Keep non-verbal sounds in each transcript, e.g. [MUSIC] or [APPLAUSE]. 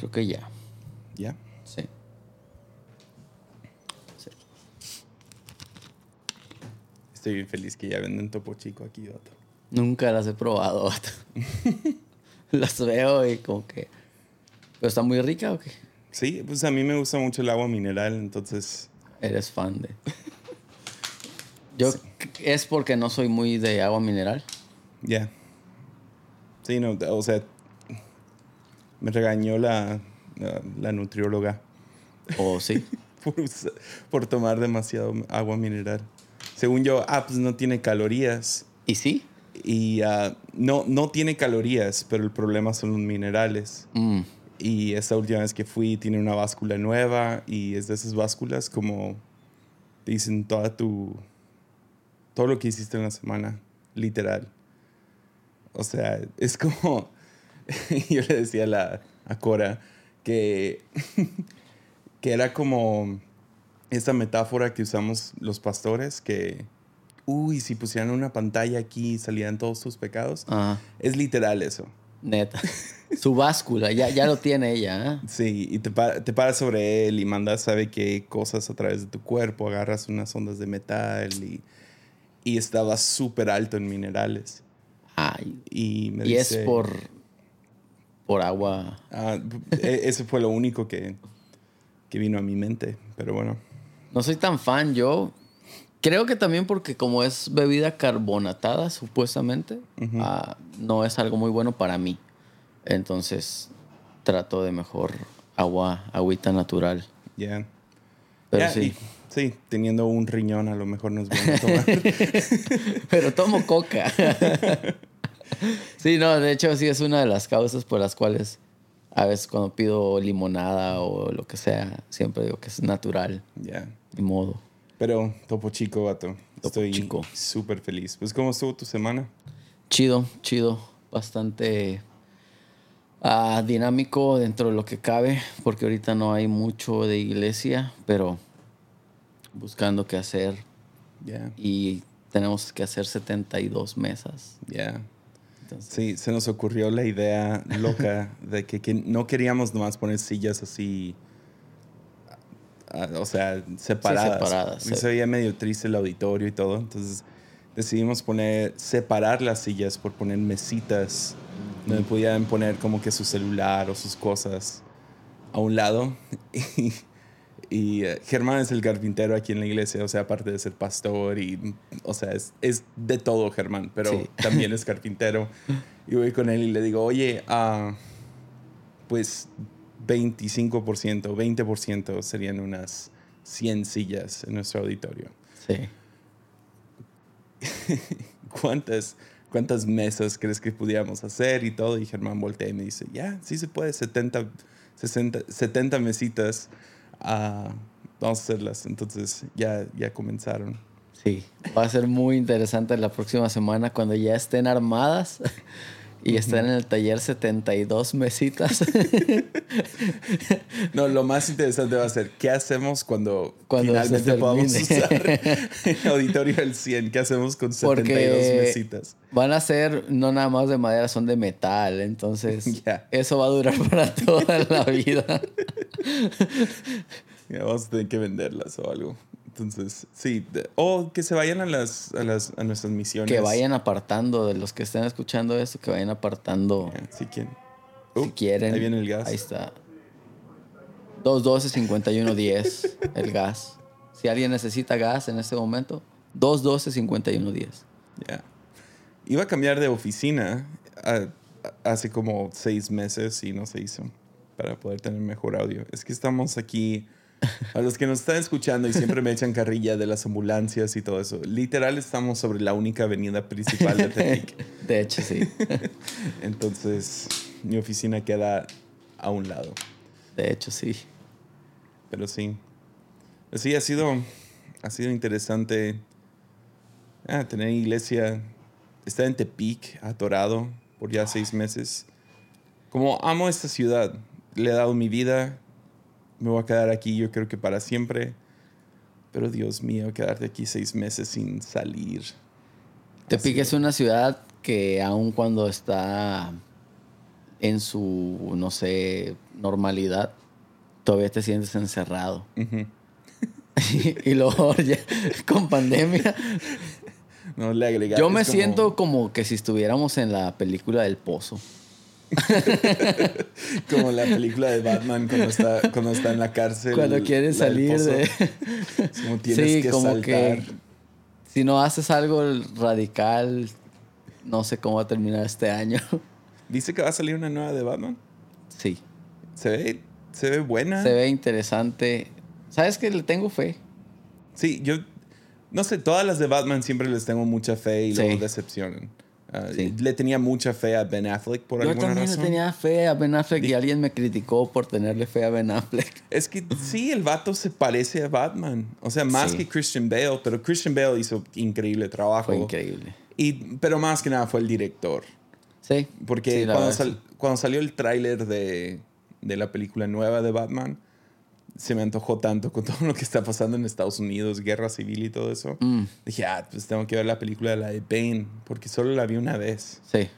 Creo que ya. ¿Ya? Sí. Estoy bien feliz que ya venden Topo Chico aquí, vato. Nunca las he probado, vato. [LAUGHS] las veo y como que. ¿Pero está muy rica o qué? Sí, pues a mí me gusta mucho el agua mineral, entonces. Eres fan de. [LAUGHS] Yo es porque no soy muy de agua mineral. Ya. Sí, no, o sea, me regañó la, la, la nutrióloga ¿O sí? [LAUGHS] por, usa- por tomar demasiado agua mineral. Según yo, ah, pues no tiene calorías. ¿Y sí? Y ah, no, no tiene calorías, pero el problema son los minerales. Mm, Y esta última vez que fui tiene una báscula nueva y es de esas básculas como te dicen toda tu todo lo que hiciste en la semana, literal. O sea, es como [LAUGHS] yo le decía a la a Cora que [LAUGHS] que era como esa metáfora que usamos los pastores que uy, si pusieran una pantalla aquí salían todos tus pecados. ajá. Es literal eso. Neta. [LAUGHS] Su báscula, ya, ya lo tiene ella, ¿eh? Sí, y te, pa- te paras sobre él y mandas, sabe qué cosas a través de tu cuerpo, agarras unas ondas de metal y, y estaba súper alto en minerales. Ay. Y me Y es por. Por agua. ah, e- ese fue lo único que, que vino a mi mente, pero bueno. No soy tan fan yo. Creo que también porque como es bebida carbonatada, supuestamente, ah, no es algo muy bueno para mí. Entonces trato de mejor agua, agüita natural. Ya. Pero sí. y- sí, teniendo un riñón a lo mejor nos bueno tomar. [LAUGHS] Pero tomo coca. [LAUGHS] [LAUGHS] sí, no, de hecho sí es una de las causas por las cuales a veces cuando pido limonada o lo que sea, siempre digo que es natural, ya. ni modo. Pero Topo Chico, vato. Topo Estoy Chico. súper feliz. Pues, ¿cómo estuvo tu semana? Chido, chido, bastante ah, dinámico dentro de lo que cabe, porque ahorita no hay mucho de iglesia, pero buscando qué hacer Ya, y tenemos que hacer 72 mesas. ya. Entonces, Sí, se nos ocurrió la idea loca de que, que no queríamos nomás poner sillas así, o sea, separadas. separadas, Se sí. veía medio triste el auditorio y todo, entonces decidimos poner, separar las sillas por poner mesitas donde pudieran poner como que su celular o sus cosas a un lado. [LAUGHS] Y, y, eh, Germán es el carpintero aquí en la iglesia, o sea, aparte de ser pastor y, o sea, es, es de todo Germán, pero Sí. también es [LAUGHS] carpintero. Y voy con él y le digo, oye, ah, pues 25%, 20% serían unas 100 sillas en nuestro auditorio. sí. [LAUGHS] ¿Cuántas, ¿Cuántas mesas crees que pudiéramos hacer y todo? Y Germán voltea y me dice, ya, sí se puede, 70, 60, 70 mesitas, vamos a hacerlas. Entonces ya, ya comenzaron. Sí, va a ser muy interesante la próxima semana cuando ya estén armadas [LAUGHS] y estén en el taller 72 mesitas. [LAUGHS] No, lo más interesante va a ser, ¿qué hacemos cuando, Cuando finalmente podamos usar [LAUGHS] el auditorio del 100? ¿Qué hacemos con 72 Porque mesitas? van a ser no nada más de madera, son de metal. Entonces, Ya. eso va a durar para toda la vida. [LAUGHS] Ya, vamos a tener que venderlas o algo. Entonces, sí. O que se vayan a, las, a, las, a nuestras misiones. Que vayan apartando, de los que estén escuchando esto, que vayan apartando Ya, Si quieren. si Uh, quieren. Ahí viene el gas. Ahí está. 212-5110, el gas. Si alguien necesita gas en este momento, 212-5110. Ya. Iba a cambiar de oficina ah, hace como seis meses y no se hizo para poder tener mejor audio. Es que estamos aquí, a los que nos están escuchando y siempre me echan carrilla de las ambulancias y todo eso. Literal estamos sobre la única avenida principal de Tepic. [LAUGHS] De hecho, sí. [LAUGHS] Entonces mi oficina queda a un lado. De hecho, sí. Pero sí. Pues Sí, ha sido, ha sido interesante ah, tener iglesia. Estar en Tepic, atorado por ya seis meses. Como amo esta ciudad, le he dado mi vida. Me voy a quedar aquí, yo creo que para siempre. Pero Dios mío, quedarte aquí seis meses sin salir. Tepic es una ciudad que aun cuando está en su, no sé, normalidad, todavía te sientes encerrado. Ujú. [LAUGHS] y luego ya, con pandemia, No le yo me como- siento como que si estuviéramos en la película del pozo. [LAUGHS] Como la película de Batman cuando está, cuando está en la cárcel. Cuando quiere salir de... [LAUGHS] Como tienes sí, que como saltar. que si no haces algo radical, no sé cómo va a terminar este año. [LAUGHS] Dice que va a salir una nueva de Batman. sí, Se ve, se ve buena. se ve interesante. ¿Sabes que le tengo fe? Sí, yo no sé, todas las de Batman siempre les tengo mucha fe y Sí. luego decepcionan. Ah, Sí. Le tenía mucha fe a Ben Affleck por Yo alguna también razón. le tenía fe a Ben Affleck y alguien me criticó por tenerle fe a Ben Affleck. [LAUGHS] Es que sí, el vato se parece a Batman. O sea, más Sí. que Christian Bale, pero Christian Bale hizo increíble trabajo. Fue increíble. Y, pero más que nada fue el director. Sí. Porque Sí, cuando, sal- cuando salió el tráiler de, de la película nueva de Batman, se me antojó tanto con todo lo que está pasando en Estados Unidos, guerra civil y todo eso. Mm, Dije, ah, pues tengo que ver la película de la de Bane, porque solo la vi una vez. sí.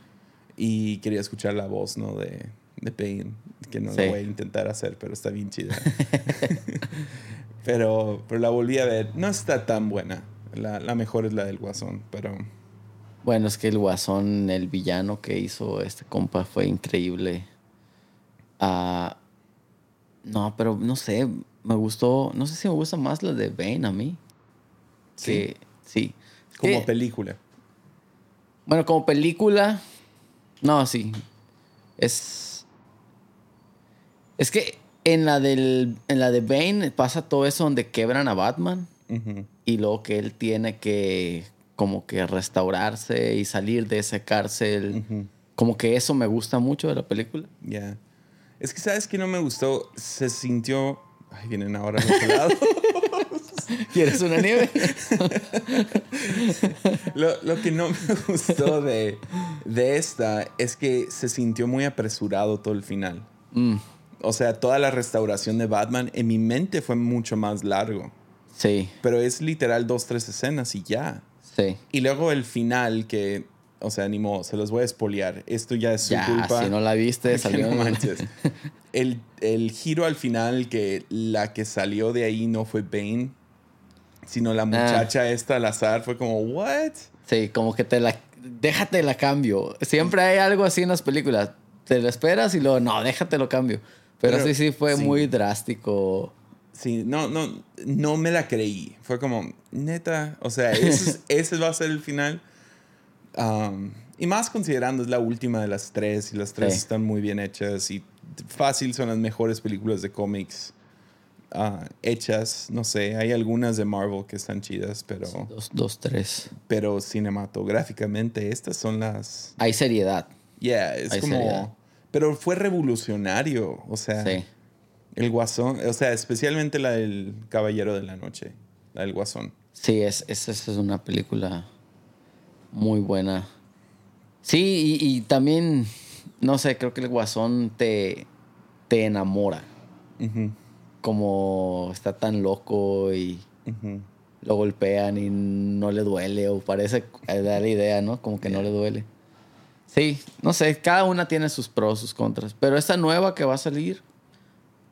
Y quería escuchar la voz, ¿no? De, de Bane, que no Sí. lo voy a intentar hacer, pero está bien chida. [LAUGHS] pero, pero la volví a ver. No está tan buena. La, la mejor es la del Guasón, pero... Bueno, es que el guasón, el villano que hizo este compa fue increíble. Ah, no, pero no sé, me gustó, no sé si me gusta más la de Bane a mí. Sí. Que, sí. Como Que- película. Bueno, como película, no, sí. Es. Es que en la del. En la de Bane pasa todo eso donde quebran a Batman. Y luego que él tiene que. como que restaurarse y salir de esa cárcel. Como que eso me gusta mucho de la película. Ya. Es que, ¿sabes que no me gustó? Se sintió... Ay, vienen ahora al otro lado. [LAUGHS] ¿Quieres una nieve? [LAUGHS] lo, lo que no me gustó de, de esta es que se sintió muy apresurado todo el final. Mm, O sea, toda la restauración de Batman en mi mente fue mucho más largo. sí, Pero es literal dos, tres escenas y ya. sí. Y luego el final que... O sea, ni modo, se los voy a espolear. Esto ya es su Ya, culpa. si no la viste, [LAUGHS] salió. no manches. [LAUGHS] El, el giro al final que la que salió de ahí no fue Bane, sino Ah. la muchacha esta al azar fue como, ¿what? Sí, como que te la. Déjate la cambio. Siempre hay algo así en las películas. Te lo esperas y luego, no, déjate lo cambio. Pero, Pero, sí, sí, fue sí. muy drástico. Sí, no, no, no me la creí. Fue como, neta, o sea, ese, es- [LAUGHS] ese va a ser el final. Um, y más considerando es la última de las tres y las tres Sí. están muy bien hechas y fácil son las mejores películas de cómics ah, hechas. No sé, hay algunas de Marvel que están chidas, pero, Dos, dos, tres. pero cinematográficamente estas son las... Hay seriedad. Yeah, es Hay como... seriedad. Pero fue revolucionario, o sea... Sí. El Guasón, o sea, especialmente la del Caballero de la Noche, la del Guasón. Sí, es, es, es una película muy buena. Sí, y, y también, no sé, creo que el guasón te, te enamora. Como está tan loco y lo golpean y no le duele, o parece da la idea, ¿no? Como que no le duele. Sí, no sé, cada una tiene sus pros, sus contras. Pero esta nueva que va a salir,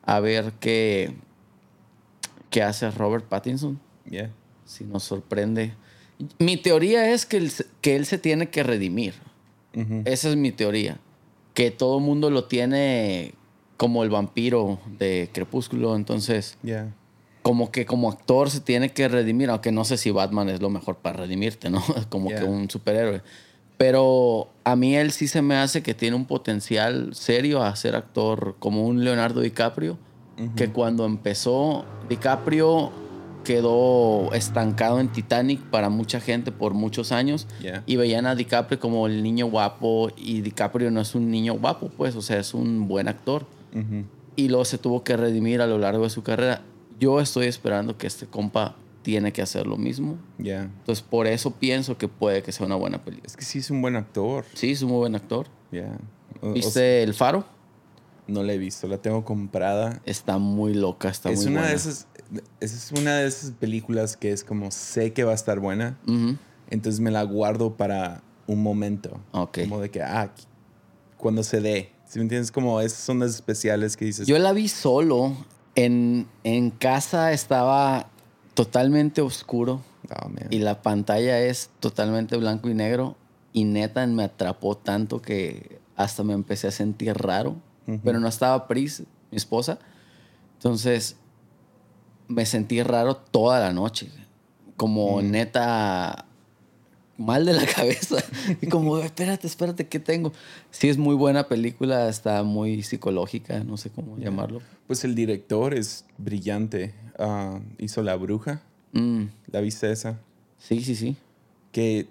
a ver qué, qué hace Robert Pattinson, Yeah. si nos sorprende. Mi teoría es que él, se- que él se tiene que redimir. Ujú. Esa es mi teoría. Que todo el mundo lo tiene como el vampiro de Crepúsculo, entonces Yeah. como que como actor se tiene que redimir, aunque no sé si Batman es lo mejor para redimirte, ¿no? [LAUGHS] Como Yeah. que un superhéroe. Pero a mí él sí se me hace que tiene un potencial serio a ser actor como un Leonardo DiCaprio, que cuando empezó DiCaprio quedó estancado en Titanic para mucha gente por muchos años Yeah. y veían a DiCaprio como el niño guapo y DiCaprio no es un niño guapo, pues, o sea, es un buen actor Ujú. y luego se tuvo que redimir a lo largo de su carrera. Yo estoy esperando que este compa tiene que hacer lo mismo. Yeah. Entonces, por eso pienso que puede que sea una buena película. Es que sí es un buen actor. Sí, es un muy buen actor. Yeah. O- o ¿Viste sea, El Faro? no la he visto, la tengo comprada. Está muy loca, está es muy una buena. de esas es una de esas películas que es como sé que va a estar buena, entonces me la guardo para un momento. Ok. Como de que ah, cuando se dé. Si me entiendes, como esas son las especiales que dices. Yo la vi solo. En, en casa estaba totalmente oscuro Oh, y la pantalla es totalmente blanco y negro. Y neta me atrapó tanto que hasta me empecé a sentir raro. Pero no estaba Pris, mi esposa. Entonces me sentí raro toda la noche. Como neta mal de la [LAUGHS] cabeza. Y como, espérate, espérate, ¿qué tengo? Sí, es muy buena película, está muy psicológica, no sé cómo llamarlo. Pues el director es brillante. Ah, hizo La Bruja. Mm, ¿La viste esa? sí, sí, sí. Que.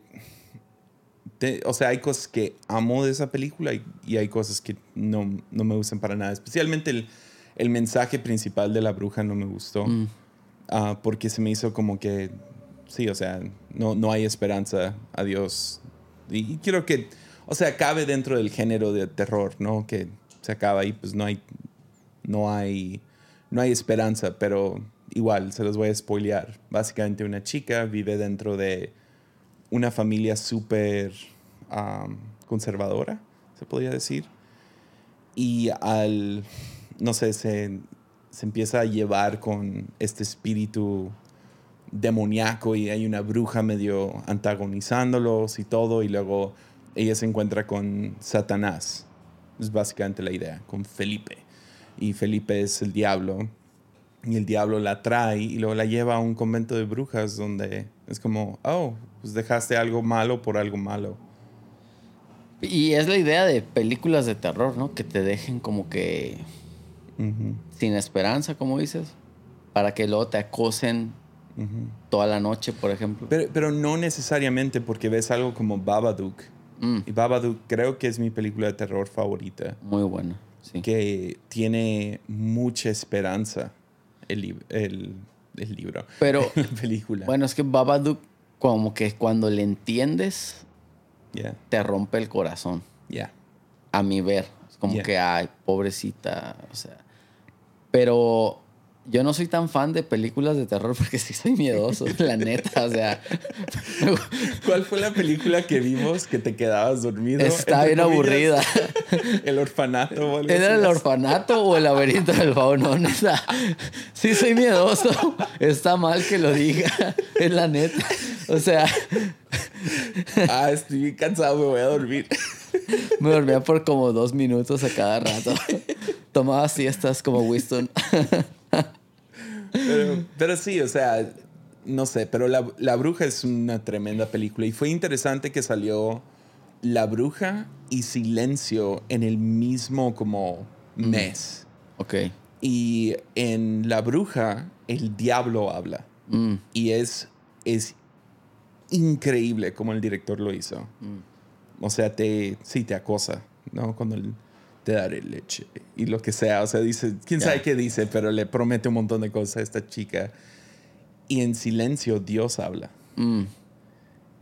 te- o sea, hay cosas que amo de esa película y, y hay cosas que no, no me gustan para nada. Especialmente el, el mensaje principal de La Bruja no me gustó. Mm, Ah, porque se me hizo como que. Sí, o sea, no, no hay esperanza. Adiós. Y, y quiero que. O sea, cabe dentro del género de terror, ¿no? Que se acaba y pues no hay. No hay. No hay esperanza, pero igual se los voy a spoilear. Básicamente, una chica vive dentro de una familia súper am, conservadora, se podría decir. Y al, no sé, se, se empieza a llevar con este espíritu demoníaco y hay una bruja medio antagonizándolos y todo. Y luego ella se encuentra con Satanás. Es básicamente la idea, con Felipe. Y Felipe es el diablo. Y el diablo la trae y luego la lleva a un convento de brujas donde es como, oh, pues dejaste algo malo por algo malo. Y es la idea de películas de terror, ¿no? Que te dejen como que Sin esperanza, como dices, para que luego te acosen toda la noche, por ejemplo. Pero, pero no necesariamente porque ves algo como Babadook. Mm, Y Babadook creo que es mi película de terror favorita. muy buena, sí. Que tiene mucha esperanza el, lib- el, el libro. Pero, [LAUGHS] la película. bueno, es que Babadook, como que cuando le entiendes, te rompe el corazón, ya. a mi ver. Como Yeah. que, ay, pobrecita, o sea. Pero yo no soy tan fan de películas de terror [LAUGHS] porque sí soy miedoso, la neta, o sea. [LAUGHS] ¿Cuál fue la película que vimos que te quedabas dormido? Está bien aburrida. [LAUGHS] El orfanato o algo ¿Era el orfanato o el laberinto del fauno? Neta. Sí, soy miedoso. Está mal que lo diga. Es la neta. O sea, Ah, estoy cansado, me voy a dormir. me dormía por como dos minutos a cada rato. Tomaba siestas como Winston. Pero, pero sí, o sea, no sé, pero la, La Bruja es una tremenda película y fue interesante que salió La Bruja y Silencio en el mismo como mes. Ok. Y en La Bruja el diablo habla Mm, y es, es increíble como el director lo hizo. mm. O sea, te, sí, te acosa, ¿no? Cuando él te daré leche y lo que sea. O sea, dice, quién sabe qué dice, pero le promete un montón de cosas a esta chica. Y en silencio Dios habla. Mm,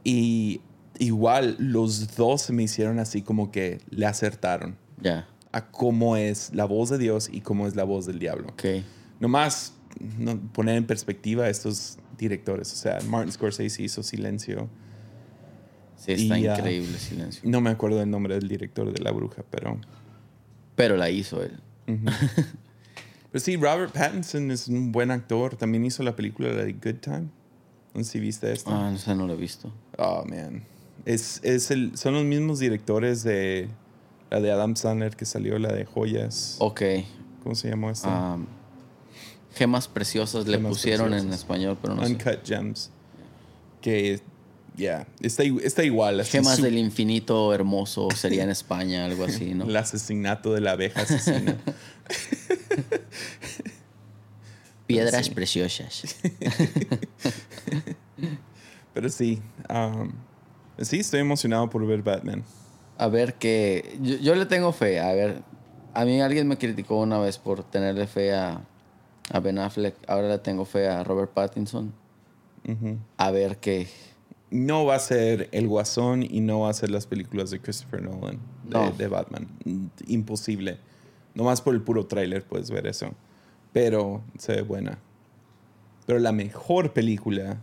Y igual los dos me hicieron así como que le acertaron ya. a cómo es la voz de Dios y cómo es la voz del diablo. Ok. Nomás no, poner en perspectiva a estos directores. O sea, Martin Scorsese hizo Silencio. Sí, está Y, increíble el silencio. No me acuerdo el nombre del director de La Bruja, pero... Pero la hizo él. [LAUGHS] Pero sí, Robert Pattinson es un buen actor. También hizo la película de Good Time. No sé si viste esta. Ah, no sé, no lo he visto. Oh, man. Es, es el, son los mismos directores de la de Adam Sandler que salió, la de Joyas. Ok. ¿Cómo se llamó esta? Gemas preciosas le pusieron en español, pero no sé. Uncut Gems. Que, ya, está, está igual. Gemas su- del infinito hermoso sería en España, algo así, ¿no? [LAUGHS] El asesinato de la abeja asesina. [LAUGHS] Piedras sí. preciosas. [LAUGHS] Pero sí, um, sí, estoy emocionado por ver Batman. A ver que yo, yo le tengo fe. A ver, a mí alguien me criticó una vez por tenerle fe a, a Ben Affleck. Ahora le tengo fe a Robert Pattinson. A ver qué. No va a ser El Guasón y no va a ser las películas de Christopher Nolan de, No. de Batman. Imposible. Nomás por el puro tráiler puedes ver eso. Pero se ve buena. Pero la mejor película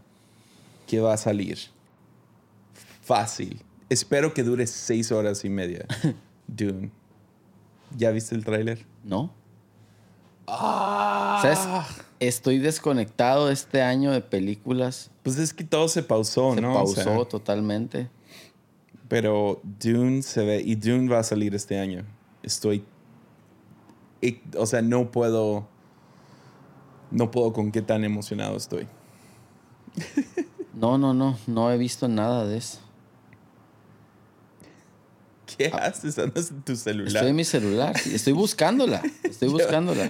que va a salir, fácil. Espero que dure seis horas y media. [LAUGHS] Dune. ¿Ya viste el tráiler? ¿No? Ah. ¿Sabes? Estoy desconectado este año de películas. Pues es que todo se pausó, Se ¿no? O pausó sea, totalmente. pero Dune se ve y Dune va a salir este año. Estoy o sea, no puedo no puedo con qué tan emocionado estoy. [LAUGHS] No, no, no. No he visto nada de eso. ¿Qué haces? Andas en tu celular. Ah. Estoy en mi celular. Estoy buscándola. Estoy [LAUGHS] buscándola.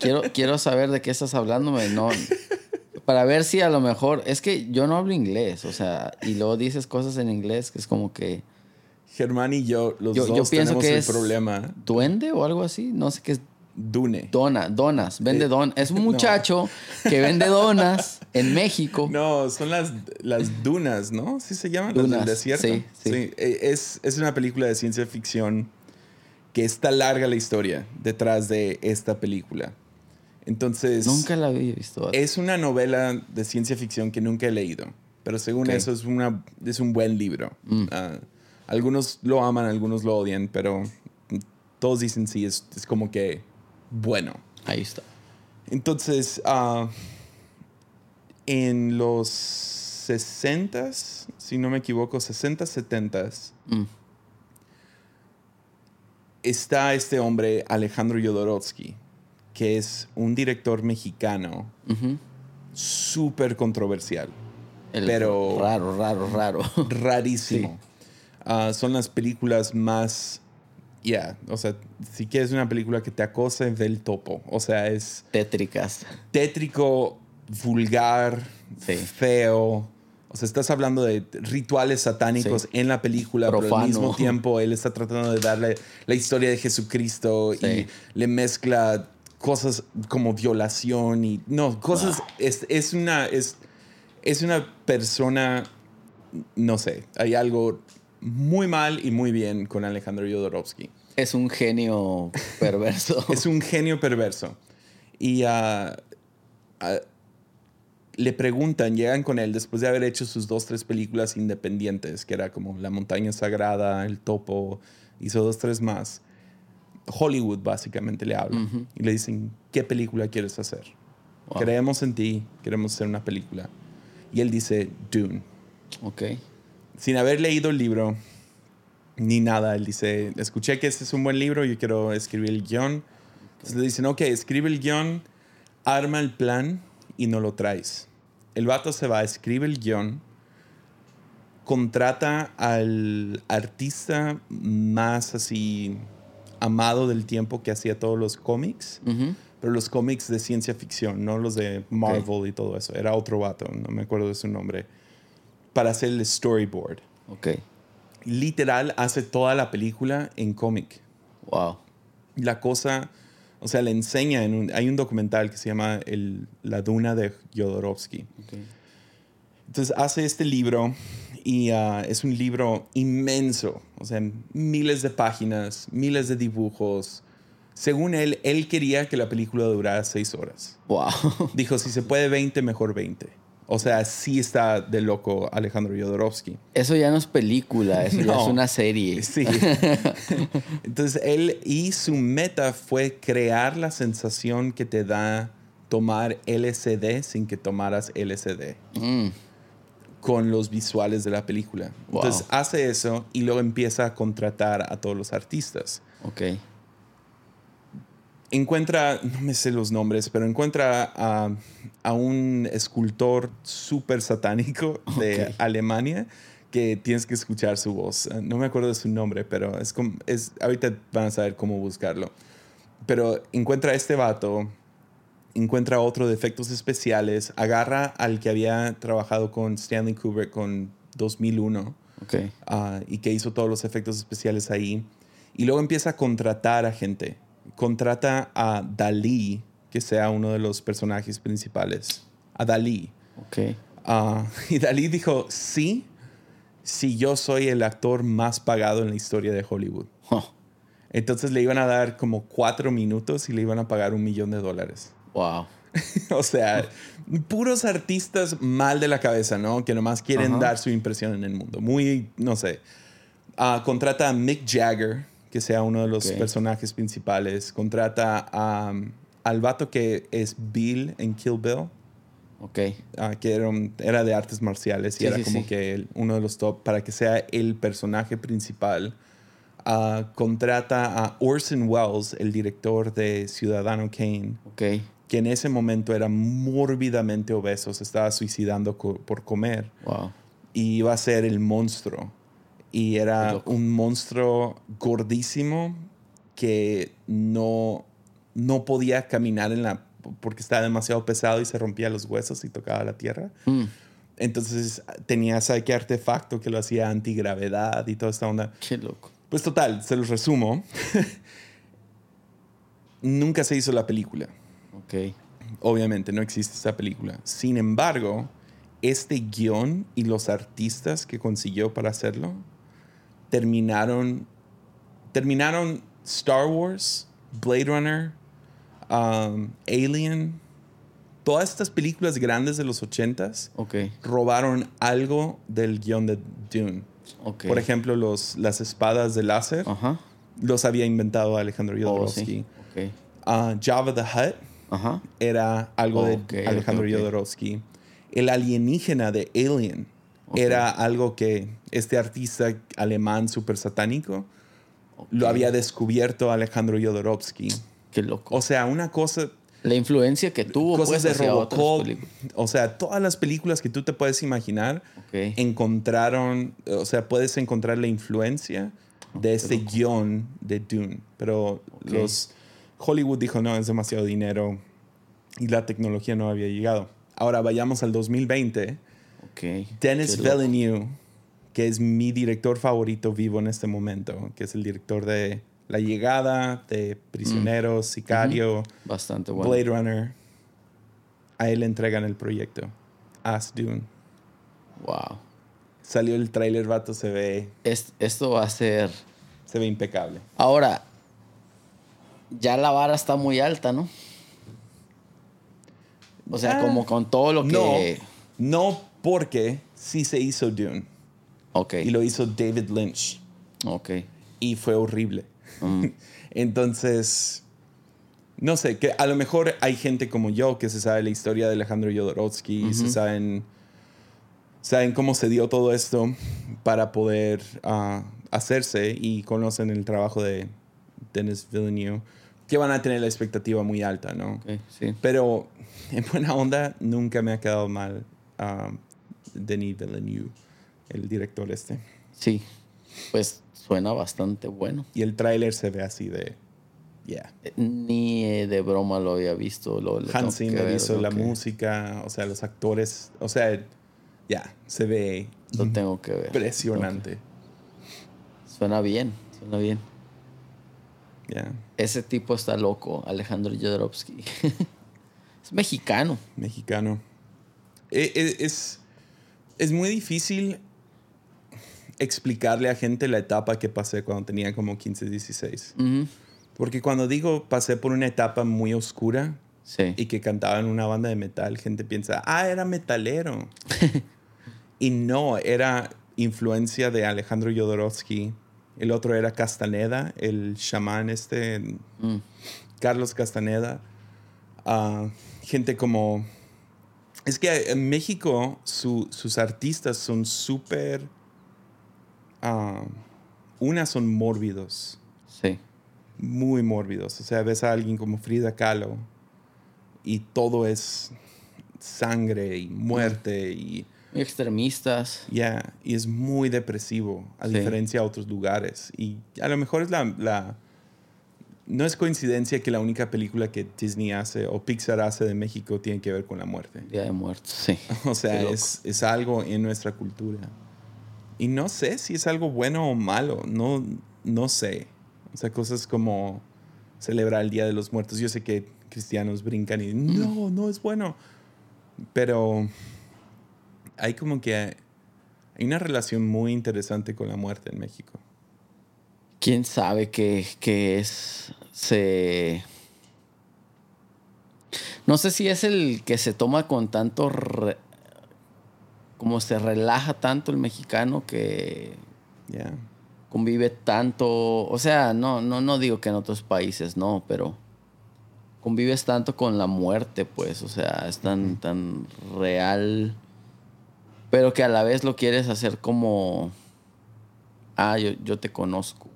Quiero, quiero saber de qué estás hablándome. No, para ver si a lo mejor. Es que yo no hablo inglés. O sea, y luego dices cosas en inglés que es como que. Germán y yo los Yo- dos yo pienso tenemos que el es- problema ¿Duende o algo así? No sé qué es. Dune. Dona, donas. Vende Eh, don. Es un [LAUGHS] no. muchacho que vende donas en México. No, son las, las dunas, ¿no? ¿Sí se llaman? las Dunas, del desierto. sí, sí. eh, Es, es una película de ciencia ficción que está larga la historia detrás de esta película. Entonces, Nunca la había visto. es una novela de ciencia ficción que nunca he leído. Pero según Ok. eso, es, una, es un buen libro. Mm. Ah, algunos lo aman, algunos lo odian, pero todos dicen sí, es, es como que bueno. Ahí está. Entonces, ah, en los 60 si no me equivoco, 60 70 Mm. está este hombre, Alejandro Jodorowsky, que es un director mexicano súper controversial, El Pero- Raro, raro, raro. [LAUGHS] rarísimo. Ah, son las películas más... Ya, o sea, si quieres una película que te acose, ve el topo. O sea, es... Tétricas. tétrico, vulgar, Sí. feo. O sea, estás hablando de rituales satánicos Sí. en la película, pero al mismo tiempo él está tratando de darle la historia de Jesucristo Sí. y le mezcla cosas como violación y no, cosas Ah. es, es una es, es una persona no sé, hay algo muy mal y muy bien con Alejandro Jodorowsky. Es un genio perverso. [LAUGHS] Es un genio perverso. Y ah, le preguntan, llegan con él después de haber hecho sus dos, tres películas independientes, que era como La Montaña Sagrada, El Topo, hizo dos, tres más. Hollywood básicamente le habla y le dicen, ¿qué película quieres hacer? Wow. Creemos en ti, queremos hacer una película. Y él dice, Dune. Ok. Sin haber leído el libro ni nada, él dice, escuché que este es un buen libro, yo quiero escribir el guion. Entonces le dicen, ok, escribe el guion, arma el plan y no lo traes. El vato se va, escribe el guion, contrata al artista más así amado del tiempo que hacía todos los cómics, Ujú. pero los cómics de ciencia ficción, no los de Marvel y todo eso. Era otro vato, no me acuerdo de su nombre, para hacer el storyboard. Ok. Literal hace toda la película en cómic. Wow. La cosa, o sea, le enseña en un, hay un documental que se llama el, La Duna de Jodorowsky. Ok. Entonces hace este libro y ah, es un libro inmenso, o sea, miles de páginas, miles de dibujos. Según él, él quería que la película durara seis horas. Wow. Dijo, si se puede 20, mejor 20. O sea, sí está de loco Alejandro Jodorowsky. Eso ya no es película, eso ya es una serie. [LAUGHS] Sí. [LAUGHS] Entonces él y su meta fue crear la sensación que te da tomar LSD sin que tomaras LSD Mm. con los visuales de la película. Wow. Entonces hace eso y luego empieza a contratar a todos los artistas. Ok. Encuentra, no me sé los nombres, pero encuentra a, a un escultor súper satánico de. Alemania que tienes que escuchar su voz. Eh, No me acuerdo de su nombre, pero es, como, es ahorita van a saber cómo buscarlo. Pero encuentra a este vato, encuentra otro de efectos especiales, agarra al que había trabajado con Stanley Kubrick con 2001 Ok. ah, y que hizo todos los efectos especiales ahí. Y luego empieza a contratar a gente. Contrata a Dalí, que sea uno de los personajes principales. A Dalí. Ok. Ah, [LAUGHS] y Dalí dijo, sí, si yo soy el actor más pagado en la historia de Hollywood. Entonces le iban a dar como cuatro minutos y le iban a pagar un millón de dólares. wow. [LAUGHS] o sea, puros artistas mal de la cabeza, ¿no? Que nomás quieren dar su impresión en el mundo. Muy, no sé. Ah, contrata a Mick Jagger, que sea uno de los personajes principales. Contrata a, al vato que es Bill en Kill Bill, Ok. ah, que era, un- era de artes marciales y Sí, era sí, como sí. que el- uno de los top para que sea el personaje principal. Ah, contrata a Orson Welles, el director de Ciudadano Kane, Ok. que en ese momento era mórbidamente obeso, se estaba suicidando co- por comer Wow. y iba a ser el monstruo. Y era un monstruo gordísimo que no, no podía caminar en la porque estaba demasiado pesado y se rompía los huesos y tocaba la tierra. Mm, Entonces tenía ese artefacto que lo hacía antigravedad y toda esta onda. qué loco. Pues total, se los resumo. [LAUGHS] Nunca se hizo la película. Ok. Obviamente no existe esa película. Sin embargo, este guion y los artistas que consiguió para hacerlo terminaron terminaron Star Wars, Blade Runner, um, Alien, todas estas películas grandes de los ochentas Ok. robaron algo del guion de Dune. Por ejemplo, los, las espadas de láser los había inventado Alejandro Oh, Jodorowsky. sí. Ok. Ah, Java the Hutt era algo de Alejandro. Jodorowsky. El alienígena de Alien Era algo que este artista alemán súper satánico lo había descubierto Alejandro Jodorowsky. Qué loco. O sea, una cosa, La influencia que tuvo cosas pues, de Robocop, o sea, todas las películas que tú te puedes imaginar encontraron, o sea, puedes encontrar la influencia de este guion de Dune. Pero los Hollywood dijo, no, es demasiado dinero y la tecnología no había llegado. Ahora vayamos al 2020. Dennis. Villeneuve, que es mi director favorito vivo en este momento, que es el director de La Llegada, de Prisioneros, Sicario, Bastante bueno. Blade Runner. A él le entregan el proyecto. As Dune. Wow. Salió el tráiler, vato, se ve, Es- esto va a ser. se ve impecable. Ahora, ya la vara está muy alta, ¿no? O sea, Ah. como con todo lo que. No, no porque sí se hizo Dune Ok. y lo hizo David Lynch Ok. y fue horrible. Mm. [LAUGHS] Entonces, no sé, que a lo mejor hay gente como yo que se sabe la historia de Alejandro Jodorowsky y se saben, saben cómo se dio todo esto para poder ah, hacerse y conocen el trabajo de Denis Villeneuve, que van a tener la expectativa muy alta, ¿no? Ok, sí. Pero en buena onda nunca me ha quedado mal um, Denis Villeneuve, el director este. Sí. Pues suena bastante bueno. Y el tráiler se ve así de, yeah. Ni eh, de broma lo había visto. Lo, lo Hans Zimmer hizo la música, o sea, los actores, o sea, ya, se ve Lo tengo que ver. impresionante. Suena bien. Suena bien. Ya, Ese tipo está loco, Alejandro Jodorowsky. [LAUGHS] es mexicano. mexicano. E- e- Es, es muy difícil explicarle a gente la etapa que pasé cuando tenía como 15, 16. Ujú. Porque cuando digo pasé por una etapa muy oscura Sí. y que cantaba en una banda de metal, gente piensa, ah, era metalero. [LAUGHS] y no, era influencia de Alejandro Jodorowsky. El otro era Castaneda, el chamán este, Mm. Carlos Castaneda. Ah, gente como... Es que en México su- sus artistas son súper... ah, unas son mórbidos Sí. muy mórbidos. O sea, ves a alguien como Frida Kahlo y todo es sangre y muerte y extremistas. ya, y es muy depresivo a Sí. diferencia de otros lugares. Y a lo mejor es la, la- no es coincidencia que la única película que Disney hace o Pixar hace de México tiene que ver con la muerte. Día de muertos. Sí. [LAUGHS] O sea, es, es algo en nuestra cultura. Y no sé si es algo bueno o malo, no, no sé. O sea, cosas como celebrar el Día de los Muertos. Yo sé que cristianos brincan y no, no es bueno. Pero hay como que hay una relación muy interesante con la muerte en México. ¿Quién sabe qué, qué es? Se... No sé si es el que se toma con tanto... re- Como se relaja tanto el mexicano que... Ya. convive tanto, o sea, no, no, no digo que en otros países no, pero convives tanto con la muerte, pues, o sea, es tan, tan real, pero que a la vez lo quieres hacer como, ah, yo, yo te conozco,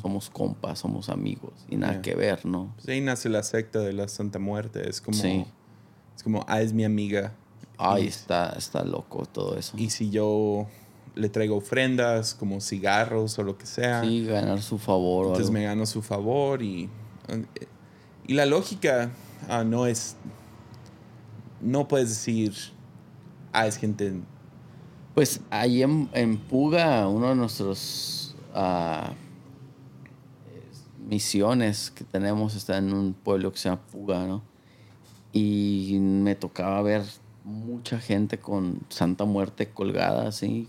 Somos compas, somos amigos, y nada que ver, ¿no? Pues ahí nace la secta de la Santa Muerte. Es como, Sí. es como, ah, es mi amiga. Ay, Y- está, está loco todo eso. Y si yo le traigo ofrendas como cigarros o lo que sea, Sí, ganar su favor o entonces algo. me gano su favor y, y la lógica ah, no es, no puedes decir, ah, es gente, Pues ahí en, en Puga, uno de nuestros ah, es- misiones que tenemos está en un pueblo que se llama Puga, ¿no? Y me tocaba ver mucha gente con Santa Muerte colgada, así.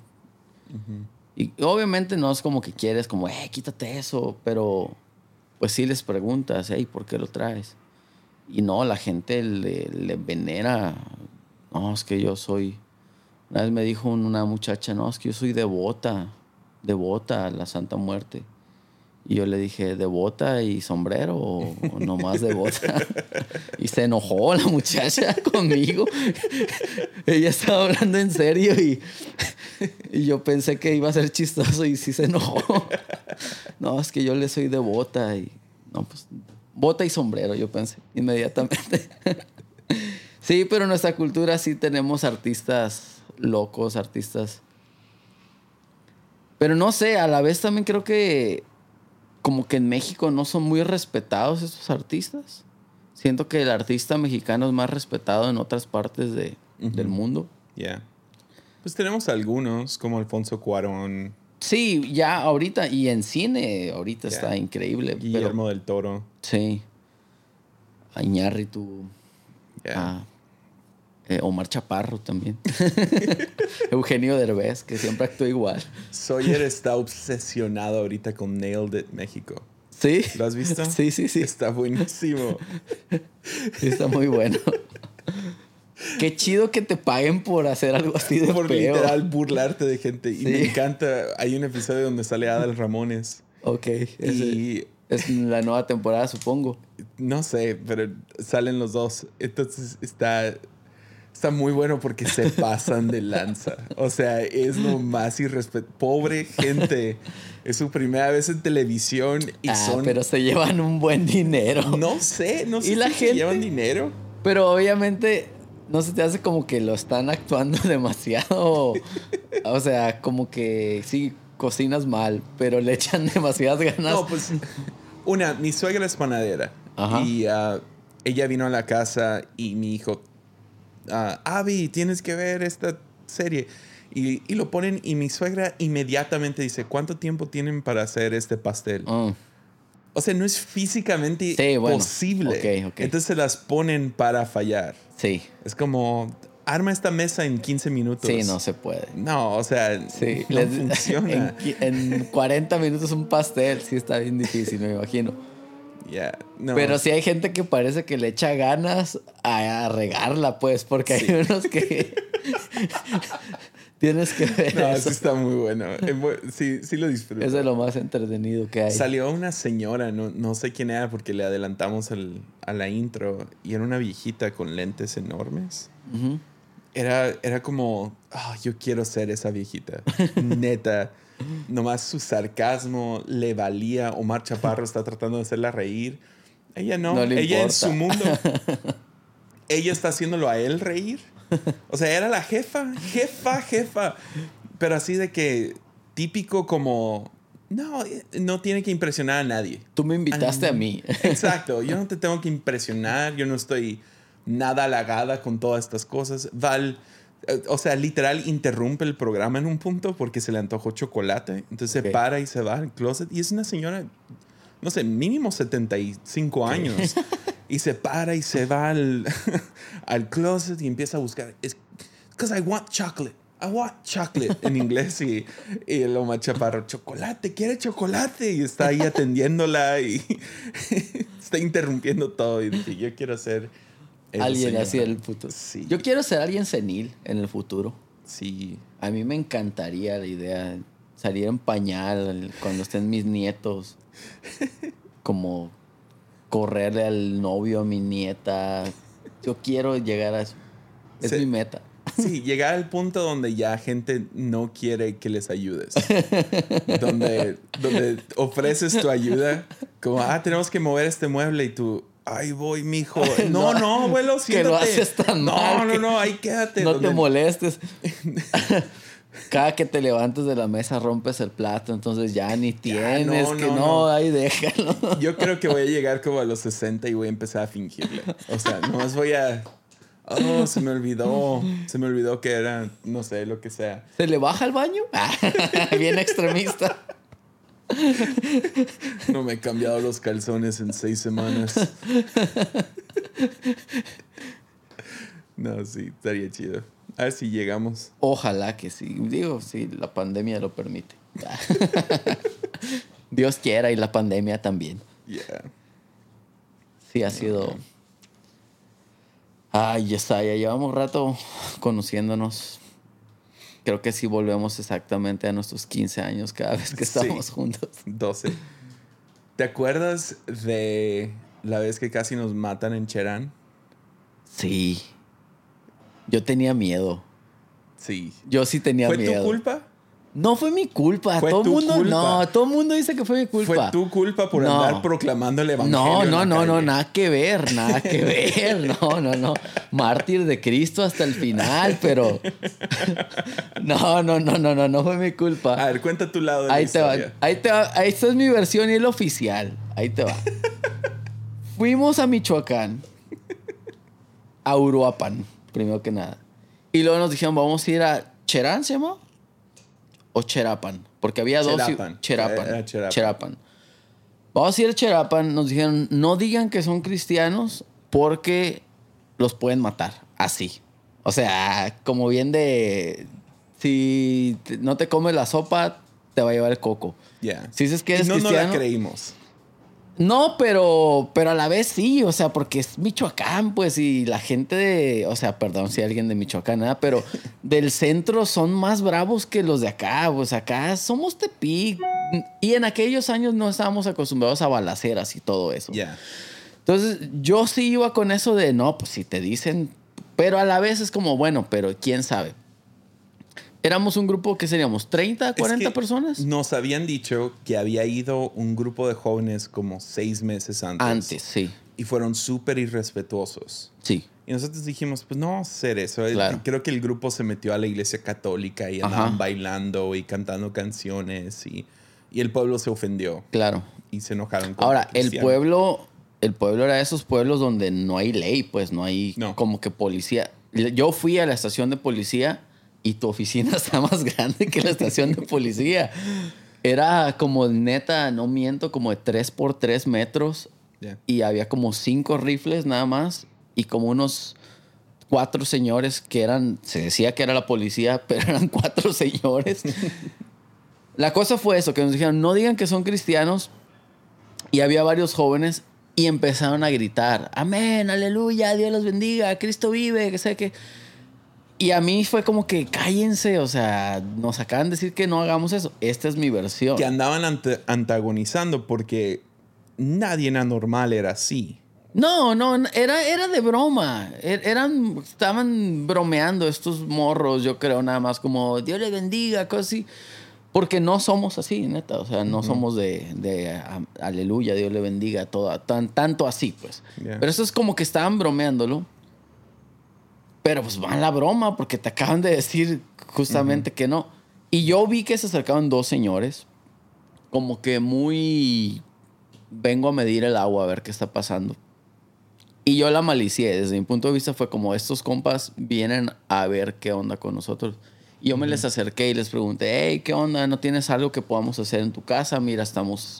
Y obviamente no es como que quieres, como, eh, quítate eso, pero pues sí les preguntas, hey, ¿por qué lo traes? Y no, la gente le, le venera. No, es que yo soy. Una vez me dijo una muchacha, no, es que yo soy devota, devota a la Santa Muerte. Y yo le dije, ¿devota y sombrero o, o nomás devota? [LAUGHS] y se enojó la muchacha [LAUGHS] conmigo. Ella estaba hablando en serio y, y yo pensé que iba a ser chistoso y sí se enojó. [LAUGHS] no, es que yo le soy devota y... No, pues, bota y sombrero, yo pensé inmediatamente. sí, pero en nuestra cultura sí tenemos artistas locos, artistas... Pero no sé, a la vez también creo que como que en México no son muy respetados estos artistas. Siento que el artista mexicano es más respetado en otras partes de, del mundo. ya. Pues tenemos algunos, como Alfonso Cuarón, Sí, ya ahorita, y en cine ahorita está increíble. Guillermo del Toro. Sí. A Iñárritu, ya. Eh, Omar Chaparro también. [LAUGHS] Eugenio Derbez, que siempre actúa igual. Sawyer está obsesionado ahorita con Nailed It México. ¿Sí? ¿Lo has visto? Sí, sí, sí. Está buenísimo. Sí, está muy bueno. Qué chido que te paguen por hacer algo así de Por literal burlarte de gente. Y Sí. me encanta. Hay un episodio donde sale Adal Ramones. Ok. Y es la nueva temporada, supongo. no sé, pero salen los dos. Entonces está. Está muy bueno porque se [LAUGHS] pasan de lanza. O sea, es lo más irrespetuoso. Pobre gente. Es su primera vez en televisión y ah, son. pero se llevan un buen dinero. No sé, no sé ¿Y la si se gente? llevan dinero. Pero obviamente no se te hace como que lo están actuando [LAUGHS] demasiado. o sea, como que sí, cocinas mal, pero le echan [LAUGHS] demasiadas ganas. No, pues una, mi suegra es panadera Ajá. y ah, ella vino a la casa y me dijo, ah, Abby, tienes que ver esta serie. Y, y lo ponen y mi suegra inmediatamente dice, ¿cuánto tiempo tienen para hacer este pastel? Mm, O sea, no es físicamente Sí, bueno. posible. Ok, ok. Entonces se las ponen para fallar. sí, Es como, arma esta mesa en 15 minutos. sí, no se puede. No, o sea, Sí, no les- funciona. [LAUGHS] En, en 40 minutos un pastel, sí está bien difícil, me imagino. No. Pero sí hay gente que parece que le echa ganas a, a regarla, pues, porque hay unos que [LAUGHS] tienes que ver No, eso. está muy bueno. Bu- Sí, sí lo disfruto. Es de lo más entretenido que hay. Salió una señora, no, no sé quién era porque le adelantamos al- a la intro, y era una viejita con lentes enormes. Era, era como, "Ah, yo quiero ser esa viejita. [LAUGHS] Neta. Nomás su sarcasmo le valía. Omar Chaparro está tratando de hacerla reír. Ella no. No le Ella en importa. su mundo. [LAUGHS] Ella está haciéndolo a él reír. O sea, era la jefa, jefa, jefa. Pero así de que típico como, no, no tiene que impresionar a nadie. Tú me invitaste a mí. [LAUGHS] Exacto, yo no te tengo que impresionar, yo no estoy nada halagada con todas estas cosas. Val, o sea, literal interrumpe el programa en un punto porque se le antojó chocolate. Entonces Ok. se para y se va al closet. Y es una señora, no sé, mínimo 75 años. y se para y se va al, [LAUGHS] al closet y empieza a buscar. Es because I want chocolate. I want chocolate en inglés y, y el Omar Chaparro, chocolate, quiere chocolate y está ahí atendiéndola y [LAUGHS] está interrumpiendo todo y dije, yo quiero ser esa alguien señora. así en el futuro. Sí. Yo quiero ser alguien senil en el futuro. Sí. A mí me encantaría la idea. salir en pañal cuando estén mis nietos. [LAUGHS] Como correrle al novio a mi nieta. Yo quiero llegar a eso. Es mi meta. Sí, llegar al punto donde ya gente no quiere que les ayudes. [LAUGHS] donde, donde ofreces tu ayuda, como, ah, tenemos que mover este mueble y tú, ay, voy, mijo. No, No, no, abuelo, que lo siéntate. haces tan no, mal no, que no, ahí quédate. No donde- te molestes. [LAUGHS] Cada que te levantes de la mesa rompes el plato, entonces ya ni tienes no, que no, no, no. ahí déjalo. Yo creo que voy a llegar como a los 60 y voy a empezar a fingirle. O sea, nomás voy a... Oh, se me olvidó. Se me olvidó que era, no sé, lo que sea. ¿Se le baja el baño? [LAUGHS] Bien extremista. [LAUGHS] No me he cambiado los calzones en seis semanas. [LAUGHS] No, sí, estaría chido. A ver si llegamos. Ojalá que sí. Digo, si la pandemia lo permite. [LAUGHS] Dios quiera y la pandemia también. Yeah. Sí, ha sido. Ay, Yesaya, llevamos rato conociéndonos. Creo que sí volvemos exactamente a nuestros 15 años cada vez que [LAUGHS] Sí. estamos juntos. 12. ¿Te acuerdas de la vez que casi nos matan en Cherán? Sí. Yo tenía miedo. Sí. Yo sí tenía ¿Fue miedo. tu culpa? No fue mi culpa. Fue todo tu mundo, culpa. no, todo el mundo dice que fue mi culpa. Fue tu culpa por No. andar proclamando el evangelio. No, no, no, no, nada que ver, nada que [LAUGHS] ver. No, no, no. Mártir de Cristo hasta el final, pero. [LAUGHS] No, no, no, no, no, no fue mi A culpa. ver, cuenta tu lado de Ahí la te va, ahí te va. Ahí esta es mi versión y el oficial. Ahí te va. [LAUGHS] Fuimos a Michoacán, a Uruapan, primero que nada. Y luego nos dijeron, vamos a ir a Cherán, ¿se llama? O Cherapan. Porque había dos. Cherapan. Cherapan. Era Cherapan. Cherapan. Vamos a ir a Cherapan. Nos dijeron, no digan que son cristianos porque los pueden matar. Así. O sea, como bien de. Si no te comes la sopa, te va a llevar el coco. Ya. Si dices que Y eres no nos cristiano. la creímos. No, pero, pero a la vez sí, o sea, porque es Michoacán, pues, y la gente de, o sea, perdón si alguien de Michoacán, ¿verdad? pero [LAUGHS] del centro son más bravos que los de acá, pues acá somos Tepic. Y en aquellos años no estábamos acostumbrados a balaceras y todo eso. Ya. Entonces, yo sí iba con eso de, no, pues si te dicen, pero a la vez es como, bueno, pero quién sabe. Éramos un grupo que seríamos 30, 40 Es que personas. Nos habían dicho que había ido un grupo de jóvenes como seis meses antes. Antes, sí, Y fueron súper irrespetuosos. sí. Y nosotros dijimos, pues no hacer eso. Claro. Creo que el grupo se metió a la iglesia católica y andaban Ajá. bailando y cantando canciones y, y el pueblo se ofendió Claro. y se enojaron. con Ahora, el cristiano. pueblo, el pueblo era de esos pueblos donde no hay ley, pues no hay No. como que policía. Yo fui a la estación de policía y tu oficina [LAUGHS] está más grande que la estación de policía. Era como neta, no miento, como de 3 por 3 metros Ya. y había como cinco rifles nada más y como unos cuatro señores que eran, se decía que era la policía, [LAUGHS] pero eran cuatro señores. [LAUGHS] la cosa fue eso, que nos dijeron, no digan que son cristianos y había varios jóvenes y empezaron a gritar, amén, aleluya, Dios los bendiga, Cristo vive, que sé que... Y a mí fue como que cállense, o sea, nos acaban de decir que no hagamos eso. Esta es mi versión. Que andaban antagonizando porque nadie anormal era así. No, no, era, era de broma. Er- Eran, estaban bromeando estos morros, yo creo, nada más como Dios le bendiga, cosas así. Porque no somos así, neta. O sea, no somos de, de a- aleluya, Dios le bendiga, toda, tan, tanto así, pues. Pero eso es como que estaban bromeándolo. Pero pues van la broma porque te acaban de decir justamente que no. Y yo vi que se acercaban dos señores, como que muy vengo a medir el agua a ver qué está pasando. Y yo la malicié. Desde mi punto de vista fue como estos compas vienen a ver qué onda con nosotros. Y yo me les acerqué y les pregunté, hey, ¿qué onda? ¿No tienes algo que podamos hacer en tu casa? Mira, estamos,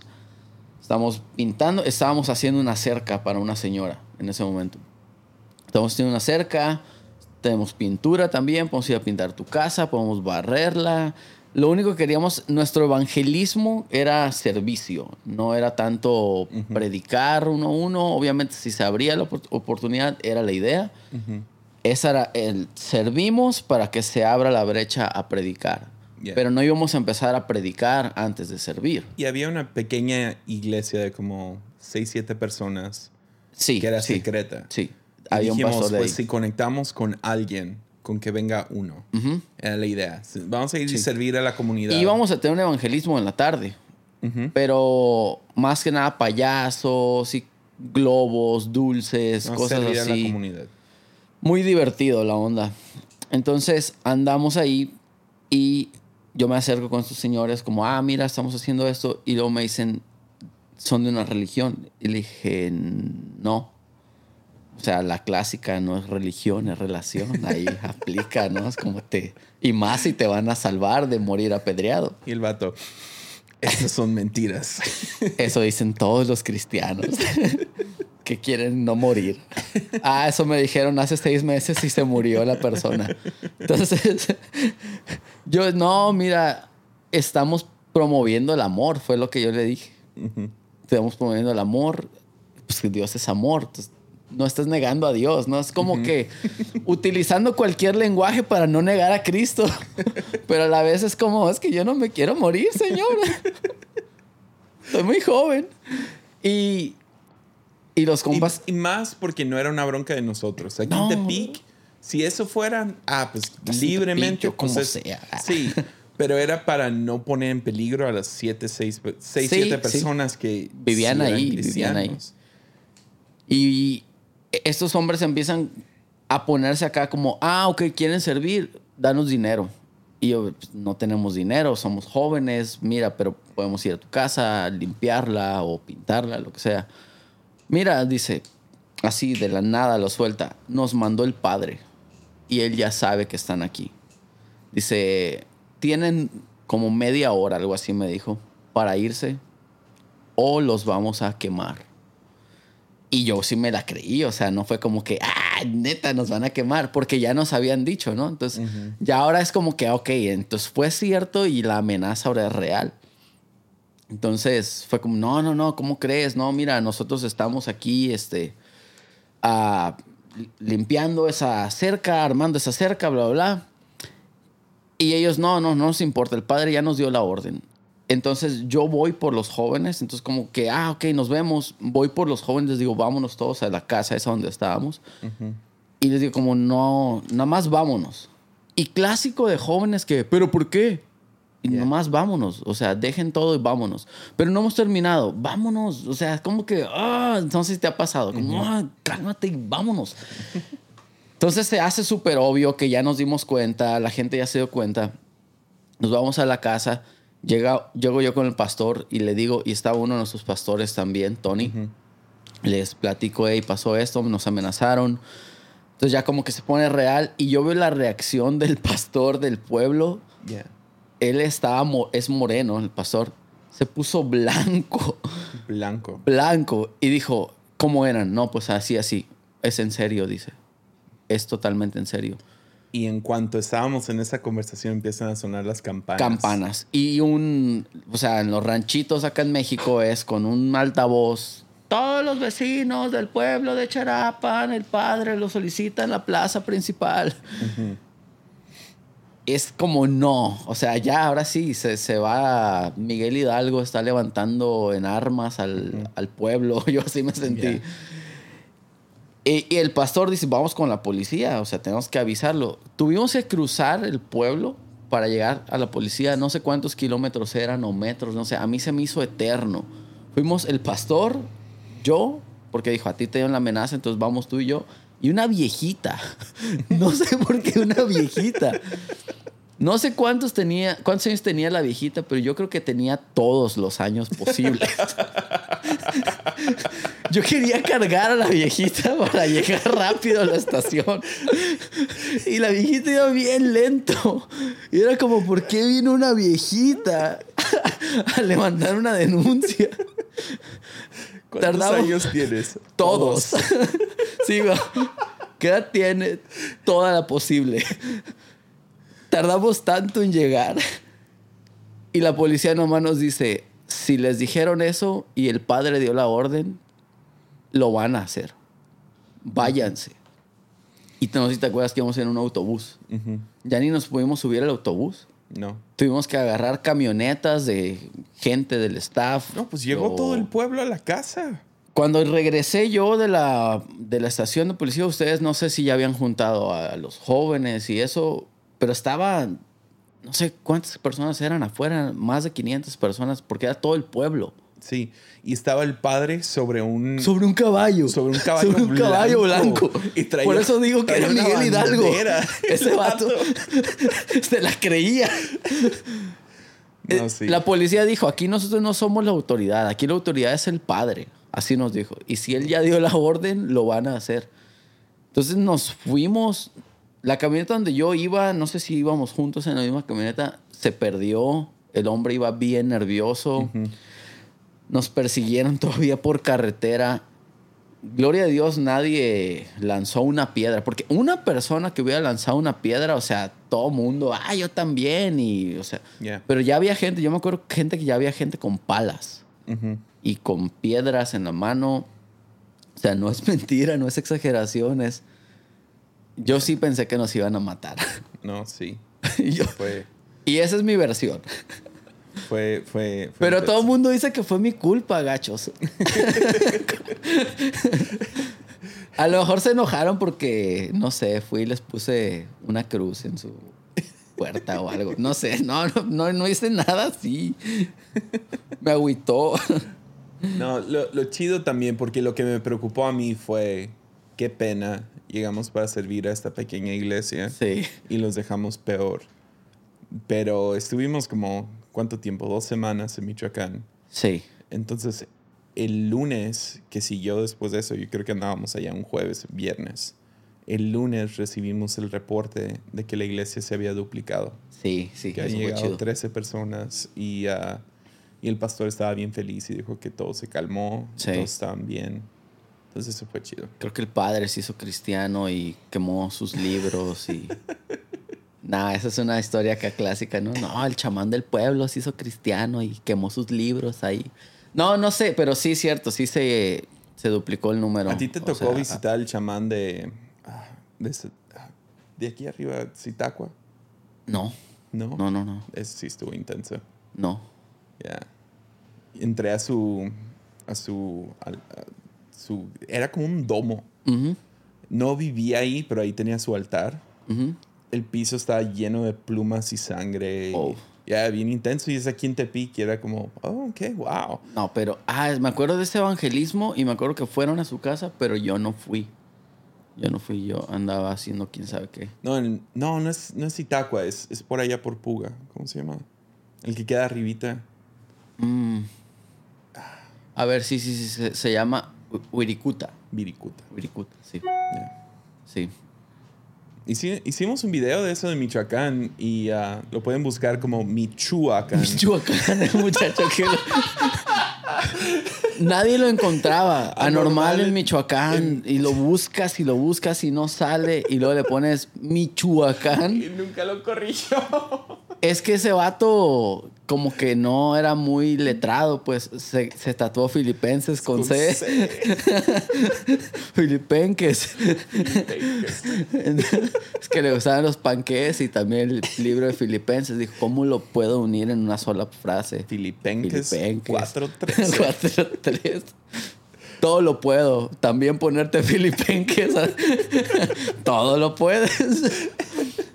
estamos pintando, estábamos haciendo una cerca para una señora en ese momento. Estamos haciendo una cerca, tenemos pintura también, podemos ir a pintar tu casa, podemos barrerla. Lo único que queríamos, nuestro evangelismo era servicio, no era tanto predicar uno a uno. Obviamente, si se abría la opor- oportunidad, era la idea. Esa era el servimos para que se abra la brecha a predicar. Yeah. Pero no íbamos a empezar a predicar antes de servir. Y había una pequeña iglesia de como 6, 7 personas Sí. que era sí, secreta. Sí. Había un dijimos, pastor de pues ahí. si conectamos con alguien, con que venga uno. Era la idea. Vamos a ir y Sí. servir a la comunidad. Y íbamos a tener un evangelismo en la tarde. Pero más que nada payasos y globos, dulces, Vamos a cosas servir a la así. comunidad. Muy divertido la onda. Entonces andamos ahí y yo me acerco con estos señores como, ah, mira, estamos haciendo esto. Y luego me dicen, son de una religión. Y le dije, no. O sea, la clásica no es religión, es relación. Ahí [LAUGHS] aplica, ¿no? Es como te... Y más si te van a salvar de morir apedreado. Y el vato, estas son mentiras. [LAUGHS] Eso dicen todos los cristianos [LAUGHS] que quieren no morir. Ah, eso me dijeron hace seis meses y se murió la persona. Entonces, yo, no, mira, estamos promoviendo el amor, fue lo que yo le dije. Estamos promoviendo el amor, pues que Dios es amor. Entonces, no estás negando a Dios, ¿no? Es como que utilizando cualquier lenguaje para no negar a Cristo. Pero a la vez es como, es que yo no me quiero morir, Señor. Estoy muy joven. Y, y los compas... y más porque no era una bronca de nosotros. Aquí No. en Tepic, si eso fuera, ah, pues en libremente. Tepic como pues, sea. Sí, pero era para no poner en peligro a las 7, 6, 6 Sí, 7 sí. personas que Vivían ahí, vivían ahí. Y estos hombres empiezan a ponerse acá como, ah, ok, quieren servir, danos dinero. Y yo, "Pues, no tenemos dinero, somos jóvenes, mira, pero podemos ir a tu casa, limpiarla o pintarla, lo que sea. Mira, dice, así de la nada lo suelta, nos mandó el padre y él ya sabe que están aquí. Dice, tienen como media hora, algo así me dijo, para irse o los vamos a quemar. Y yo sí me la creí, o sea, no fue como que, ah, neta, nos van a quemar, porque ya nos habían dicho, ¿no? Entonces, ya ahora es como que, ah, ok, entonces fue cierto y la amenaza ahora es real. Entonces fue como, no, no, no, ¿cómo crees? No, mira, nosotros estamos aquí, este, ah, limpiando esa cerca, armando esa cerca, bla, bla, bla. Y ellos, no, no, no nos importa, el padre ya nos dio la orden. Entonces yo voy por los jóvenes, entonces como que, ah, ok, nos vemos, voy por los jóvenes, les digo, vámonos todos a la casa esa donde estábamos. Y les digo como, no, nada más vámonos. Y clásico de jóvenes que, pero ¿por qué? Y Yeah. nomás vámonos, o sea, dejen todo y vámonos. Pero no hemos terminado, vámonos. O sea, como que, ah, entonces te ha pasado, como, ah, cálmate y vámonos. Entonces se hace súper obvio que ya nos dimos cuenta, la gente ya se dio cuenta. Nos vamos a la casa, llega, llego yo con el pastor y le digo, y estaba uno de nuestros pastores también, Tony. Les platico, hey, pasó esto, nos amenazaron. Entonces ya como que se pone real y yo veo la reacción del [LAUGHS] pastor del pueblo. Yeah. Él estaba, es moreno, el pastor. Se puso blanco, Blanco. blanco y dijo, ¿cómo eran? No, pues así, así. Es en serio, dice. Es totalmente en serio. Y en cuanto estábamos en esa conversación, empiezan a sonar las campanas. Campanas. Y un, o sea, en los ranchitos acá en México es con un altavoz. Todos los vecinos del pueblo de Charapan, el padre lo solicita en la plaza principal. Es como no, o sea, ya ahora sí se, se va. Miguel Hidalgo está levantando en armas al, al pueblo. [LAUGHS] Yo así me sentí. Ya. Y, el pastor dice, vamos con la policía, o sea, tenemos que avisarlo. Tuvimos que cruzar el pueblo para llegar a la policía, no sé cuántos kilómetros eran o metros, no sé, a mí se me hizo eterno. Fuimos el pastor, yo, porque dijo, a ti te dieron la amenaza, entonces vamos tú y yo, y una viejita. [LAUGHS] No sé por qué una viejita. No sé cuántos tenía, cuántos años tenía la viejita, pero yo creo que tenía todos los años posibles. [LAUGHS] Yo quería cargar a la viejita para llegar rápido a la estación. Y la viejita iba bien lento. Y era como, ¿por qué vino una viejita a levantar una denuncia? ¿Cuántos Tardamos- años tienes? Todos. Sí, güey. ¿Qué edad tiene? Toda la posible. Tardamos tanto en llegar. Y la policía nomás nos dice, si les dijeron eso y el padre dio la orden, lo van a hacer. Váyanse. Y no sé si te acuerdas que íbamos en un autobús. Ya ni nos pudimos subir al autobús. No. Tuvimos que agarrar camionetas de gente del staff. No, pues llegó Yo- todo el pueblo a la casa. Cuando regresé yo de la, de la estación de policía, ustedes no sé si ya habían juntado a los jóvenes y eso, pero estaba, no sé cuántas personas eran afuera, más de 500 personas, porque era todo el pueblo. Sí. Y estaba el padre sobre un. Sobre un caballo. Sobre un caballo Sobre un caballo blanco. Y traía- Por eso digo que era Miguel Hidalgo. Ese [LAUGHS] vato [LAUGHS] se la creía. No, Eh, sí. La policía dijo, aquí nosotros no somos la autoridad, aquí la autoridad es el padre. Así nos dijo. Y si él ya dio la orden, lo van a hacer. Entonces nos fuimos. La camioneta donde yo iba, no sé si íbamos juntos en la misma camioneta, se perdió. El hombre iba bien nervioso. Nos persiguieron [LAUGHS] todavía por carretera. Gloria a Dios, nadie lanzó una piedra. Porque una persona que hubiera lanzado una piedra, o sea, todo mundo, ah, yo también. Y, o sea, Yeah. pero ya había gente, yo me acuerdo gente que ya había gente con palas y con piedras en la mano. O sea, no es [LAUGHS] mentira, no es exageración, es... Yo sí pensé que nos iban a matar. [LAUGHS] No, sí. y, yo- Fue. y esa es mi versión. Fue. fue, fue Pero todo el mundo dice que fue mi culpa, gachos. [LAUGHS] a lo mejor se enojaron porque, no sé, fui y les puse una cruz en su puerta o algo. No sé, no, no, no, no hice nada así. Me agüitó. No, lo, lo chido también, porque lo que me preocupó a mí fue qué pena llegamos para servir a esta pequeña iglesia Sí. y los dejamos peor. Pero estuvimos como, ¿cuánto tiempo? Dos semanas en Michoacán. Sí. Entonces, el lunes que siguió después de eso, yo creo que andábamos allá un jueves, viernes. El lunes recibimos el reporte de que la iglesia se había duplicado. Sí, sí, Que habían llegado chido. 13 personas y, ah, y el pastor estaba bien feliz y dijo que todo se calmó, Sí. todos estaban bien. Entonces eso fue chido. Creo que el padre se hizo cristiano y quemó sus libros y... [LAUGHS] Nah, esa es una historia acá clásica, ¿no? No, el chamán del pueblo se hizo cristiano y quemó sus libros ahí. No, no sé, pero sí es cierto, sí se, se duplicó el número. ¿A ti te O tocó sea, visitar el chamán de, ah, de, ah, de aquí arriba, Zitácua? No, No. no, no, no, Eso sí estuvo intenso. no. Ya. Entré a su. a su. a su. Era como un domo. Ujú, No vivía ahí, pero ahí tenía su altar. ujú. El piso estaba lleno de plumas y sangre. Oh. Ya, bien intenso. Y es aquí en Tepic. Y era como, oh, ok, wow. No, pero, ah, me acuerdo de ese evangelismo y me acuerdo que fueron a su casa, pero yo no fui. Yo no fui, yo andaba haciendo quién sabe qué. No, no, no es, no es Itacua, es, es por allá por Puga. ¿Cómo se llama? El que queda arribita. Mm. A ver, sí, sí, sí, se, se llama Huiricuta. Viricuta. Huiricuta, sí. Sí. Hici- hicimos un video de eso de Michoacán y ah, lo pueden buscar como Michoacán. Michoacán, el muchacho que lo- Nadie lo encontraba. Anormal Anormal en en- Michoacán. Y lo buscas y lo buscas y no sale. Y luego le pones Michoacán. Y nunca lo corrigió. Es que ese vato como que no era muy letrado, pues se, se tatuó filipenses con, C. [LAUGHS] Filipenques. [LAUGHS] es que le gustaban los panqués y también el libro de Filipenses. Dijo, ¿cómo lo puedo unir en una sola frase? Filipenques Filipenques. 4-3. 4-3. [LAUGHS] Todo lo puedo. También ponerte [LAUGHS] Filipenques. todo lo puedes.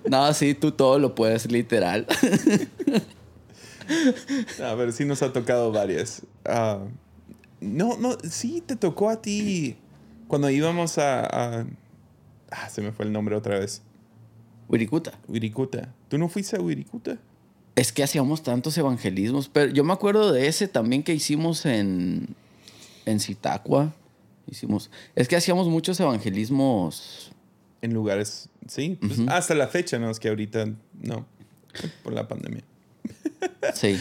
No, sí, tú todo lo puedes, literal. A ver, sí nos ha tocado varias. Ah, no, no, sí te tocó a ti cuando íbamos a... a- ah, se me fue el nombre otra vez. Wirikuta. Wirikuta. ¿Tú no fuiste a Wirikuta? Es que hacíamos tantos evangelismos, pero yo me acuerdo de ese también que hicimos en, en Zitácua. Hicimos, es que hacíamos muchos evangelismos. En lugares, sí. pues, Hasta la fecha, ¿no? Es que ahorita no. Por la pandemia. Sí.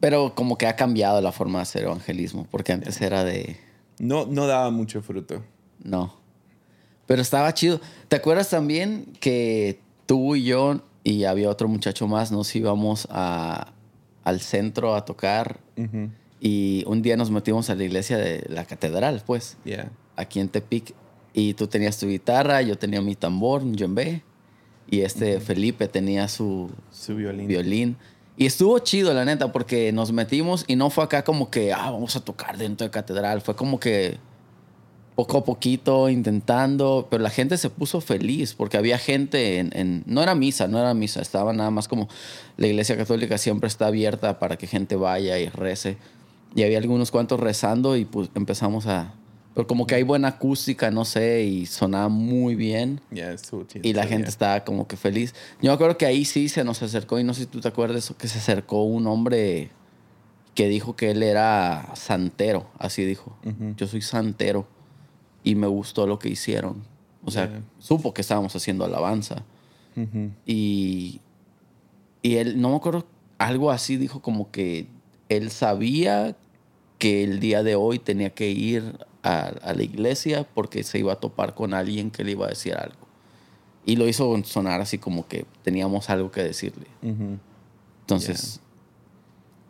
Pero como que ha cambiado la forma de hacer evangelismo, porque antes era de... No, no daba mucho fruto. No. Pero estaba chido. ¿Te acuerdas también que tú y yo y había otro muchacho más nos íbamos a, al centro a tocar Ujú. Y un día nos metimos a la iglesia de la catedral, pues, Yeah. aquí en Tepic. Y tú tenías tu guitarra, yo tenía mi tambor, un djembe. y este Felipe tenía su, Su violín. violín. Y estuvo chido, la neta, porque nos metimos y no fue acá como que, ah, vamos a tocar dentro de catedral. Fue como que poco a poquito intentando, pero la gente se puso feliz porque había gente en, en- no era misa, no era misa, estaba nada más como la iglesia católica siempre está abierta para que gente vaya y rece. Y había algunos cuantos rezando y pues empezamos a... Pero como que hay buena acústica, no sé, y sonaba muy bien. Chido. Y la gente día. estaba como que feliz. Yo me acuerdo que ahí sí se nos acercó, y no sé si tú te acuerdas, que se acercó un hombre que dijo que él era santero, así dijo. Yo soy santero y me gustó lo que hicieron. O sea, supo que estábamos haciendo alabanza. Y, y él, no me acuerdo, algo así dijo como que él sabía que el día de hoy tenía que ir a, a la iglesia porque se iba a topar con alguien que le iba a decir algo. Y lo hizo sonar así como que teníamos algo que decirle. Entonces,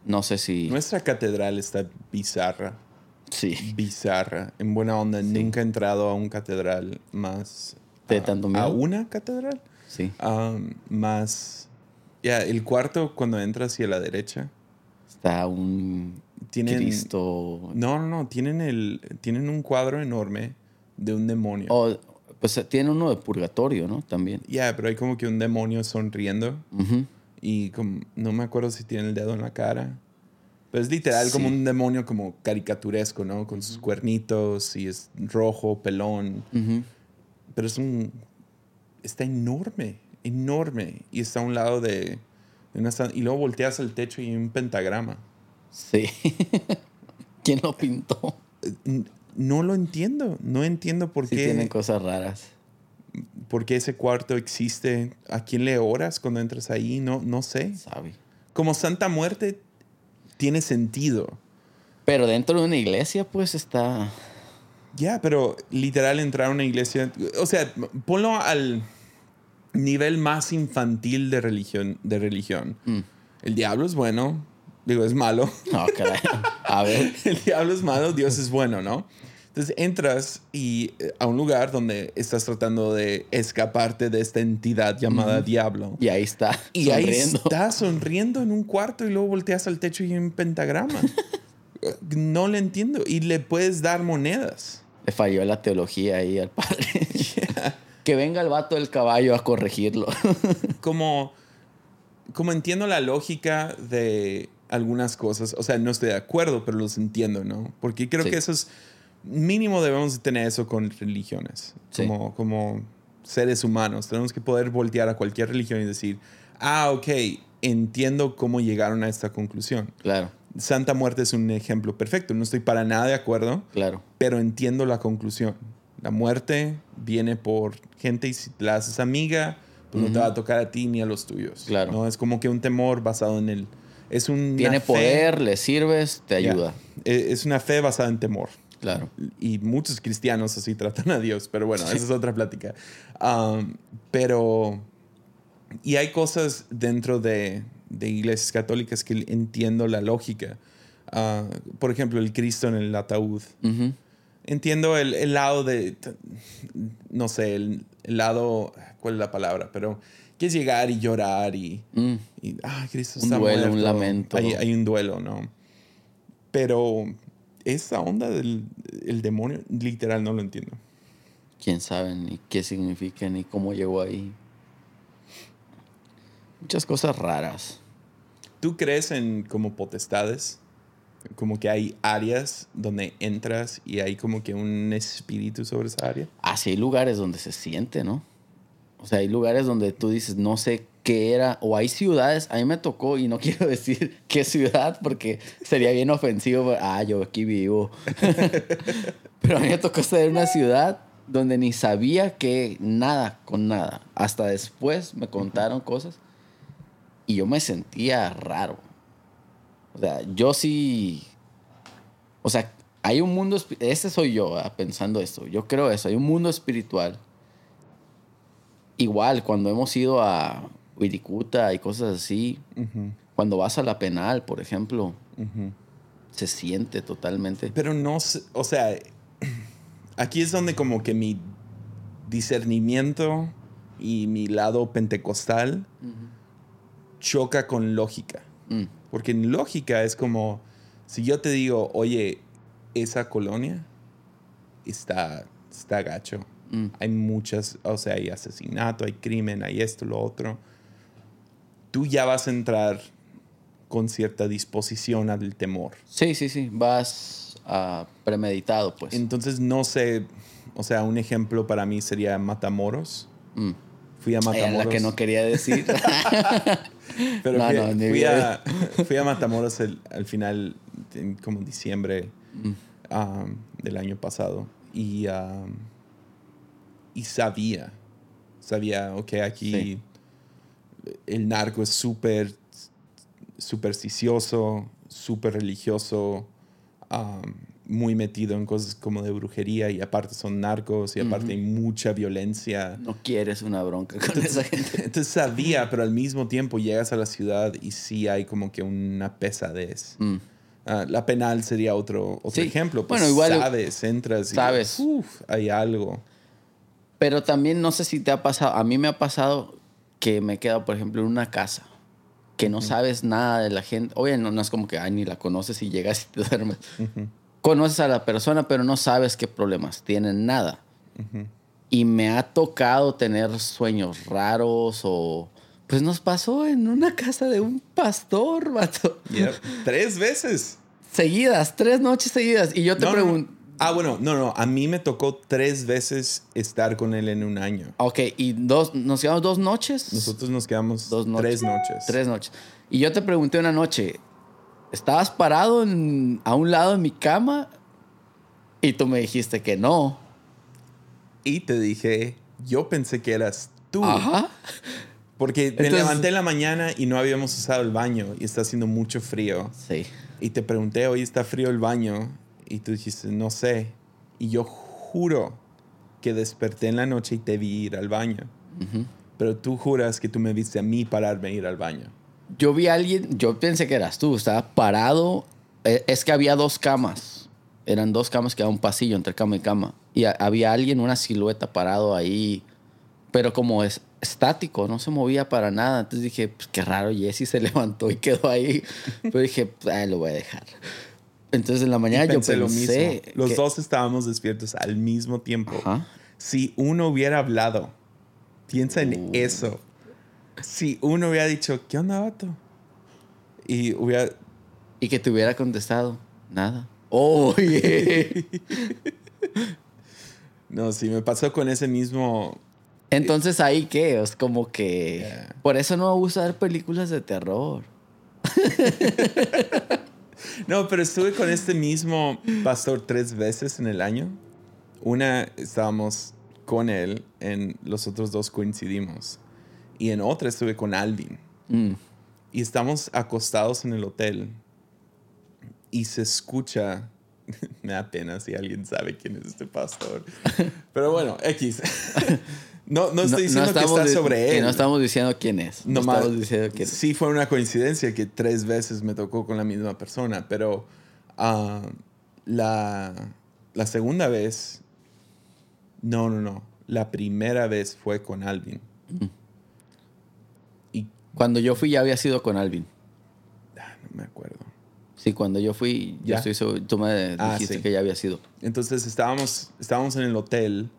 no sé si... Nuestra catedral está bizarra. Sí. Bizarra. En buena onda. Nunca he entrado a un catedral más. ¿De a- tanto ¿A miedo? una catedral? Sí. Um, más. Ya, el cuarto, cuando entras hacia la derecha, Está un tienen. Cristo... No, no, no. Tienen, el, tienen un cuadro enorme de un demonio. Oh, pues tiene uno de purgatorio, ¿no? También. Ya, pero hay como que un demonio sonriendo. Ujú. Y como, no me acuerdo si tiene el dedo en la cara. Pero es literal como un demonio como caricaturesco, ¿no? Con sus cuernitos y es rojo, pelón. Ujú. Pero es un... Está enorme, enorme. Y está a un lado de... una y luego volteas al techo y hay un pentagrama. Sí. [LAUGHS] ¿Quién lo pintó? No lo entiendo. No entiendo por Sí qué... tienen cosas raras. por qué ese cuarto existe. ¿A quién le oras cuando entras ahí? No, no sé. Sabe. Como Santa Muerte tiene sentido. Pero dentro de una iglesia, pues está. Ya, pero literal entrar a una iglesia, o sea, ponlo al nivel más infantil de religión. De religión. Mm. El diablo es bueno, digo, es malo. No, caray. A ver. [LAUGHS] El diablo es malo, Dios es bueno, ¿no? Entonces entras y eh, a un lugar donde estás tratando de escaparte de esta entidad llamada diablo. Y ahí está. Y ahí está sonriendo en un cuarto y luego volteas al techo y hay un pentagrama. [LAUGHS] no le entiendo. Y le puedes dar monedas. Le falló la teología ahí al padre. [LAUGHS] que venga el vato del caballo a corregirlo. [LAUGHS] Como, como entiendo la lógica de algunas cosas. O sea, no estoy de acuerdo, pero los entiendo, ¿no? Porque creo Sí. que eso es mínimo debemos de tener eso con religiones. Sí. Como, como seres humanos. Tenemos que poder voltear a cualquier religión y decir, ah, ok, entiendo cómo llegaron a esta conclusión. claro, Santa Muerte es un ejemplo perfecto. No estoy para nada de acuerdo, claro. pero entiendo la conclusión. La muerte viene por gente y si la haces amiga, pues no te va a tocar a ti ni a los tuyos. Claro. ¿no? Es como que un temor basado en el... Es un Tiene poder, le sirves, te ayuda. E, Es una fe basada en temor. Claro. Y muchos cristianos así tratan a Dios, pero bueno, esa es otra plática. Um, pero... Y hay cosas dentro de, de iglesias católicas que entiendo la lógica. Ah, por ejemplo, el Cristo en el ataúd. Ujú. Entiendo el, el lado de, no sé, el, el lado, ¿cuál es la palabra? Pero que es llegar y llorar y, Mm. y ah, Cristo Un está duelo, un muerto. lamento. Hay, hay un duelo, ¿no? Pero esa onda del el demonio, literal, no lo entiendo. Quién sabe ni qué significa ni cómo llegó ahí. Muchas cosas raras. ¿Tú crees en como potestades? Como que hay áreas donde entras y hay como que un espíritu sobre esa área. Así hay lugares donde se siente, ¿no? O sea, hay lugares donde tú dices, no sé qué era, o hay ciudades, a mí me tocó, y no [LAUGHS] quiero decir qué ciudad, porque sería bien ofensivo, ah, yo aquí vivo. [LAUGHS] Pero a mí me tocó estar en una ciudad donde ni sabía que nada con nada. Hasta después me contaron cosas y yo me sentía raro. O sea, yo sí. O sea, hay un mundo. Ese soy yo ah, pensando esto. Yo creo eso. Hay un mundo espiritual. Igual, cuando hemos ido a Wirikuta y cosas así, cuando vas a la penal, por ejemplo, se siente totalmente. Pero no o sea, aquí es donde como que mi discernimiento y mi lado pentecostal choca con lógica. Mm. Porque en lógica es como, si yo te digo, oye, esa colonia está, está gacho. Mm. Hay muchas, o sea, hay asesinato, hay crimen, hay esto, lo otro. Tú ya vas a entrar con cierta disposición al temor. Sí, sí, sí. Vas ah, premeditado, pues. Entonces, no sé, o sea, un ejemplo para mí sería Matamoros. Mm. Fui a Era Matamoros. la que no quería decir. [LAUGHS] [LAUGHS] Pero No, fui, no, a, fui a Matamoros el- al final, en como diciembre Mm. um, del año pasado. Y, um, y sabía, sabía, ok, aquí Sí. el narco es súper supersticioso, súper religioso, um, muy metido en cosas como de brujería y aparte son narcos y aparte hay mucha violencia. no quieres una bronca con esa gente. [LAUGHS] Entonces sabía, pero al mismo tiempo llegas a la ciudad y sí hay como que una pesadez. Mm. Ah, la penal sería otro, otro Sí. ejemplo. Pues Bueno, igual- sabes, entras y Sabes. uf, hay algo. Pero también no sé si te ha pasado, a mí me ha pasado que me he quedado, por ejemplo, en una casa que no sabes nada de la gente. Oye, no, no es como que ay, ni la conoces y llegas y te [LAUGHS] duermes. Conoces a la persona, pero no sabes qué problemas tienen, nada. Y me ha tocado tener sueños raros o... Pues nos pasó en una casa de un pastor, [LAUGHS] vato. Yep. Tres veces. Seguidas, tres noches seguidas. Y yo te No, no, no. pregunto... Ah, bueno, no, no. A mí me tocó tres veces estar con él en un año. Ok, ¿y dos, nos quedamos dos noches? Nosotros nos quedamos Dos noches. tres noches. Tres noches. Y yo te pregunté una noche, ¿estabas parado en- a un lado de mi cama? Y tú me dijiste que no. Y te dije, yo pensé que eras tú. Ajá. Porque me levanté en la mañana y no habíamos usado el baño y está haciendo mucho frío. Sí. Y te pregunté, hoy está frío el baño. Y tú dijiste, no sé. Y yo juro que desperté en la noche y te vi ir al baño. Pero tú juras que tú me viste a mí pararme a ir al baño. Yo vi a alguien, yo pensé que eras tú, estaba parado. Eh, Es que había dos camas. Eran dos camas que era un pasillo entre cama y cama. Y había alguien, una silueta parado ahí, pero como es estático, no se movía para nada. Entonces dije, pues, qué raro, Jesse se [LAUGHS] levantó y quedó ahí. Pero dije, pues, ah, lo voy a dejar. Entonces en la mañana yo Pensé lo mismo. Los que- dos estábamos despiertos al mismo tiempo. Ajá. Si uno hubiera hablado, piensa en Uh. eso. Si uno hubiera dicho, ¿qué onda, vato? Y hubiera, Y que te hubiera contestado, nada. Oye. [LAUGHS] no, si me pasó con ese mismo, Entonces ahí qué, es como que... Yeah. Por eso no gusta ver películas de terror. [LAUGHS] No, pero estuve con este mismo pastor tres veces en el año. Una estábamos con él, en los otros dos coincidimos. Y en otra estuve con Alvin. Mm. Y estamos acostados en el hotel. Y se escucha. [LAUGHS] Me da pena si alguien sabe quién es este pastor. [LAUGHS] Pero bueno, X. [LAUGHS] No, no estoy diciendo que estamos está di- sobre que él. no estamos diciendo quién es. No Nomás- estamos diciendo quién es. Sí fue una coincidencia que tres veces me tocó con la misma persona, pero ah, la, la segunda vez, no, no, no, la primera vez fue con Alvin. Y Cuando yo fui ya había sido con Alvin. ah, no me acuerdo. Sí, cuando yo fui, yo ¿Ya? estoy seguro- tú me Ah, dijiste sí. que ya había sido. Entonces estábamos, estábamos en el hotel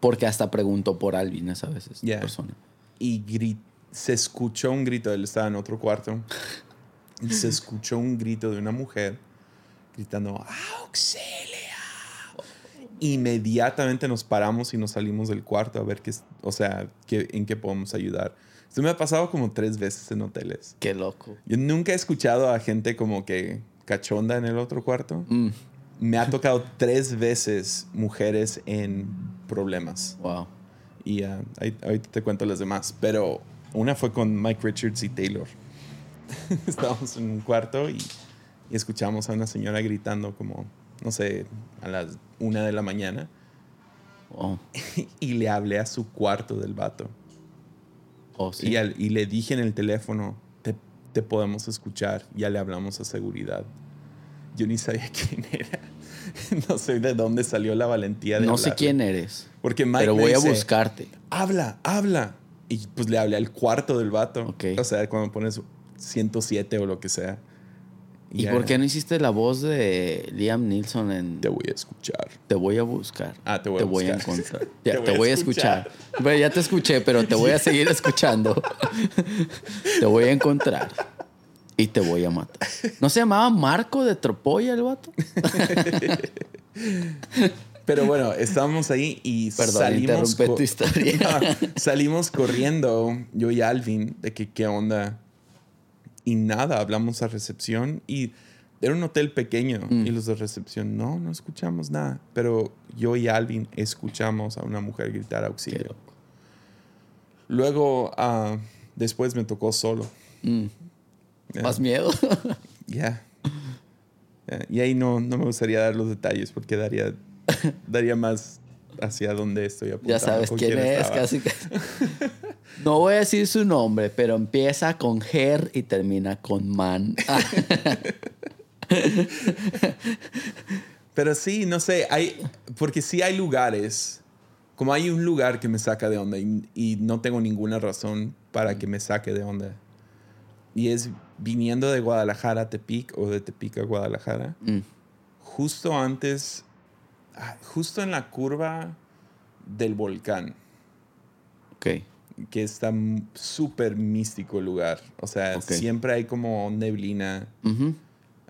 Porque hasta preguntó por Alvin esa vez esta Ya. persona. y gri- se escuchó un grito, él estaba en otro cuarto, [LAUGHS] y se escuchó un grito de una mujer gritando, ¡Auxilia! Inmediatamente nos paramos y nos salimos del cuarto a ver qué, o sea, qué, en qué podemos ayudar. Esto me ha pasado como tres veces en hoteles. Qué loco. Yo nunca he escuchado a gente como que cachonda en el otro cuarto. Mm, Me ha tocado tres veces mujeres en problemas. wow. Y ah, ahí- ahorita te cuento las demás. Pero una fue con Mike Richards y Taylor. [LAUGHS] Estábamos en un cuarto y, y escuchamos a una señora gritando como, no sé, a las una de la mañana. Oh, [LAUGHS] Y le hablé a su cuarto del vato. Oh, sí. Y, al- y le dije en el teléfono, te, te podemos escuchar. Ya le hablamos a seguridad. Yo ni sabía [LAUGHS] quién era. No sé de dónde salió la valentía de no sé quién eres, Porque Mike pero voy a buscarte. habla, habla. Y pues le hablé al cuarto del vato. O sea, cuando pones 107 o lo que sea. ¿Y por qué no hiciste la voz de Liam Neeson en Te voy a escuchar. Te voy a buscar? Ah, te voy a buscar. encontrar. Ya, te, voy a [LAUGHS] escuchar. Pero ya te escuché, pero te voy a seguir [LAUGHS] escuchando. te voy a encontrar. Y te voy a matar. ¿No se llamaba Marco de Tropolla el vato? [LAUGHS] Pero bueno, estábamos ahí y Perdón, salimos, interrumpí tu historia. No, salimos corriendo, yo y Alvin, de que qué onda. Y nada, hablamos a recepción y era un hotel pequeño Mm. y los de recepción, no, no escuchamos nada. Pero yo y Alvin escuchamos a una mujer gritar auxilio. Luego, ah, después me tocó solo. Mm. ¿Más miedo? [LAUGHS] Ya. Ya, Y ahí no, no me gustaría dar los detalles porque daría, daría más hacia dónde estoy apuntando. ya sabes quién es, estaba. casi. [LAUGHS] No voy a decir su nombre, pero empieza con Ger y termina con Man. [LAUGHS] Pero sí, no sé, hay, porque sí hay lugares, como hay un lugar que me saca de onda y, y no tengo ninguna razón para que me saque de onda. Y es viniendo de Guadalajara a Tepic o de Tepic a Guadalajara, mm, justo antes, justo en la curva del volcán. ok. que está súper místico el lugar. O sea, Ok. siempre hay como neblina,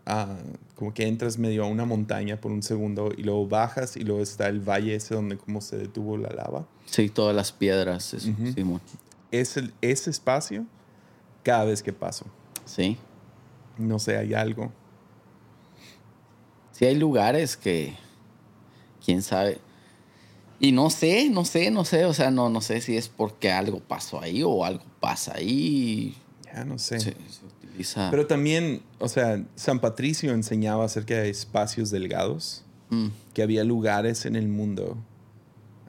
ah, como que entras medio a una montaña por un segundo y luego bajas y luego está el valle ese donde como se detuvo la lava. Sí, todas las piedras, eso, Ujú. Simón. Es el- ese espacio cada vez que paso. Sí. No sé, hay algo. Sí hay lugares que, quién sabe. Y no sé, no sé, no sé, o sea, no, no sé si es porque algo pasó ahí o algo pasa ahí. Ya no sé. Se, se utiliza. Pero también, o sea, San Patricio enseñaba acerca de espacios delgados, Mm, que había lugares en el mundo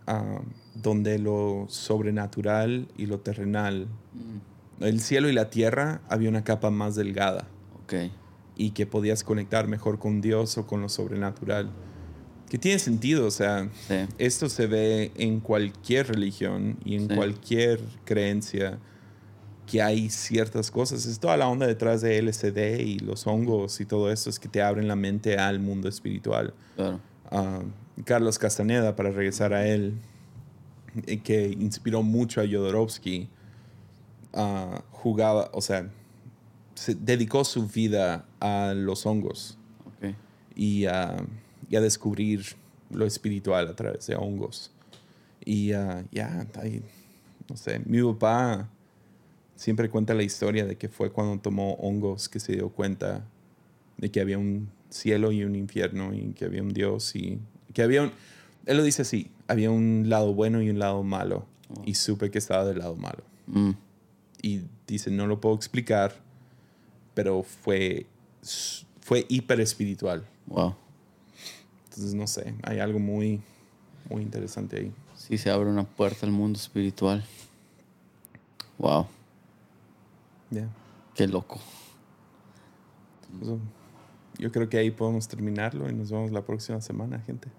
ah, donde lo sobrenatural y lo terrenal mm, el cielo y la tierra había una capa más delgada ok. y que podías conectar mejor con Dios o con lo sobrenatural. Que tiene sentido, o sea, Sí. esto se ve en cualquier religión y en Sí. cualquier creencia que hay ciertas cosas. Es toda la onda detrás de LSD y los hongos y todo eso es que te abren la mente al mundo espiritual. Claro. Ah, Carlos Castaneda, para regresar a él, eh, que inspiró mucho a Jodorowsky, ah, jugaba, o sea, se dedicó su vida a los hongos Ok. y a, y a descubrir lo espiritual a través de hongos. Y ah, ya, ahí, no sé, mi papá siempre cuenta la historia de que fue cuando tomó hongos que se dio cuenta de que había un cielo y un infierno y que había un Dios y que había un... Él lo dice así, había un lado bueno y un lado malo y supe que estaba del lado malo. Mm, Y dice, no lo puedo explicar, pero fue, fue hiper espiritual. wow. Entonces, no sé, hay algo muy, muy interesante ahí. Sí se abre una puerta al mundo espiritual. Wow. Ya. Qué loco. Eso- yo creo que ahí podemos terminarlo y nos vemos la próxima semana, gente.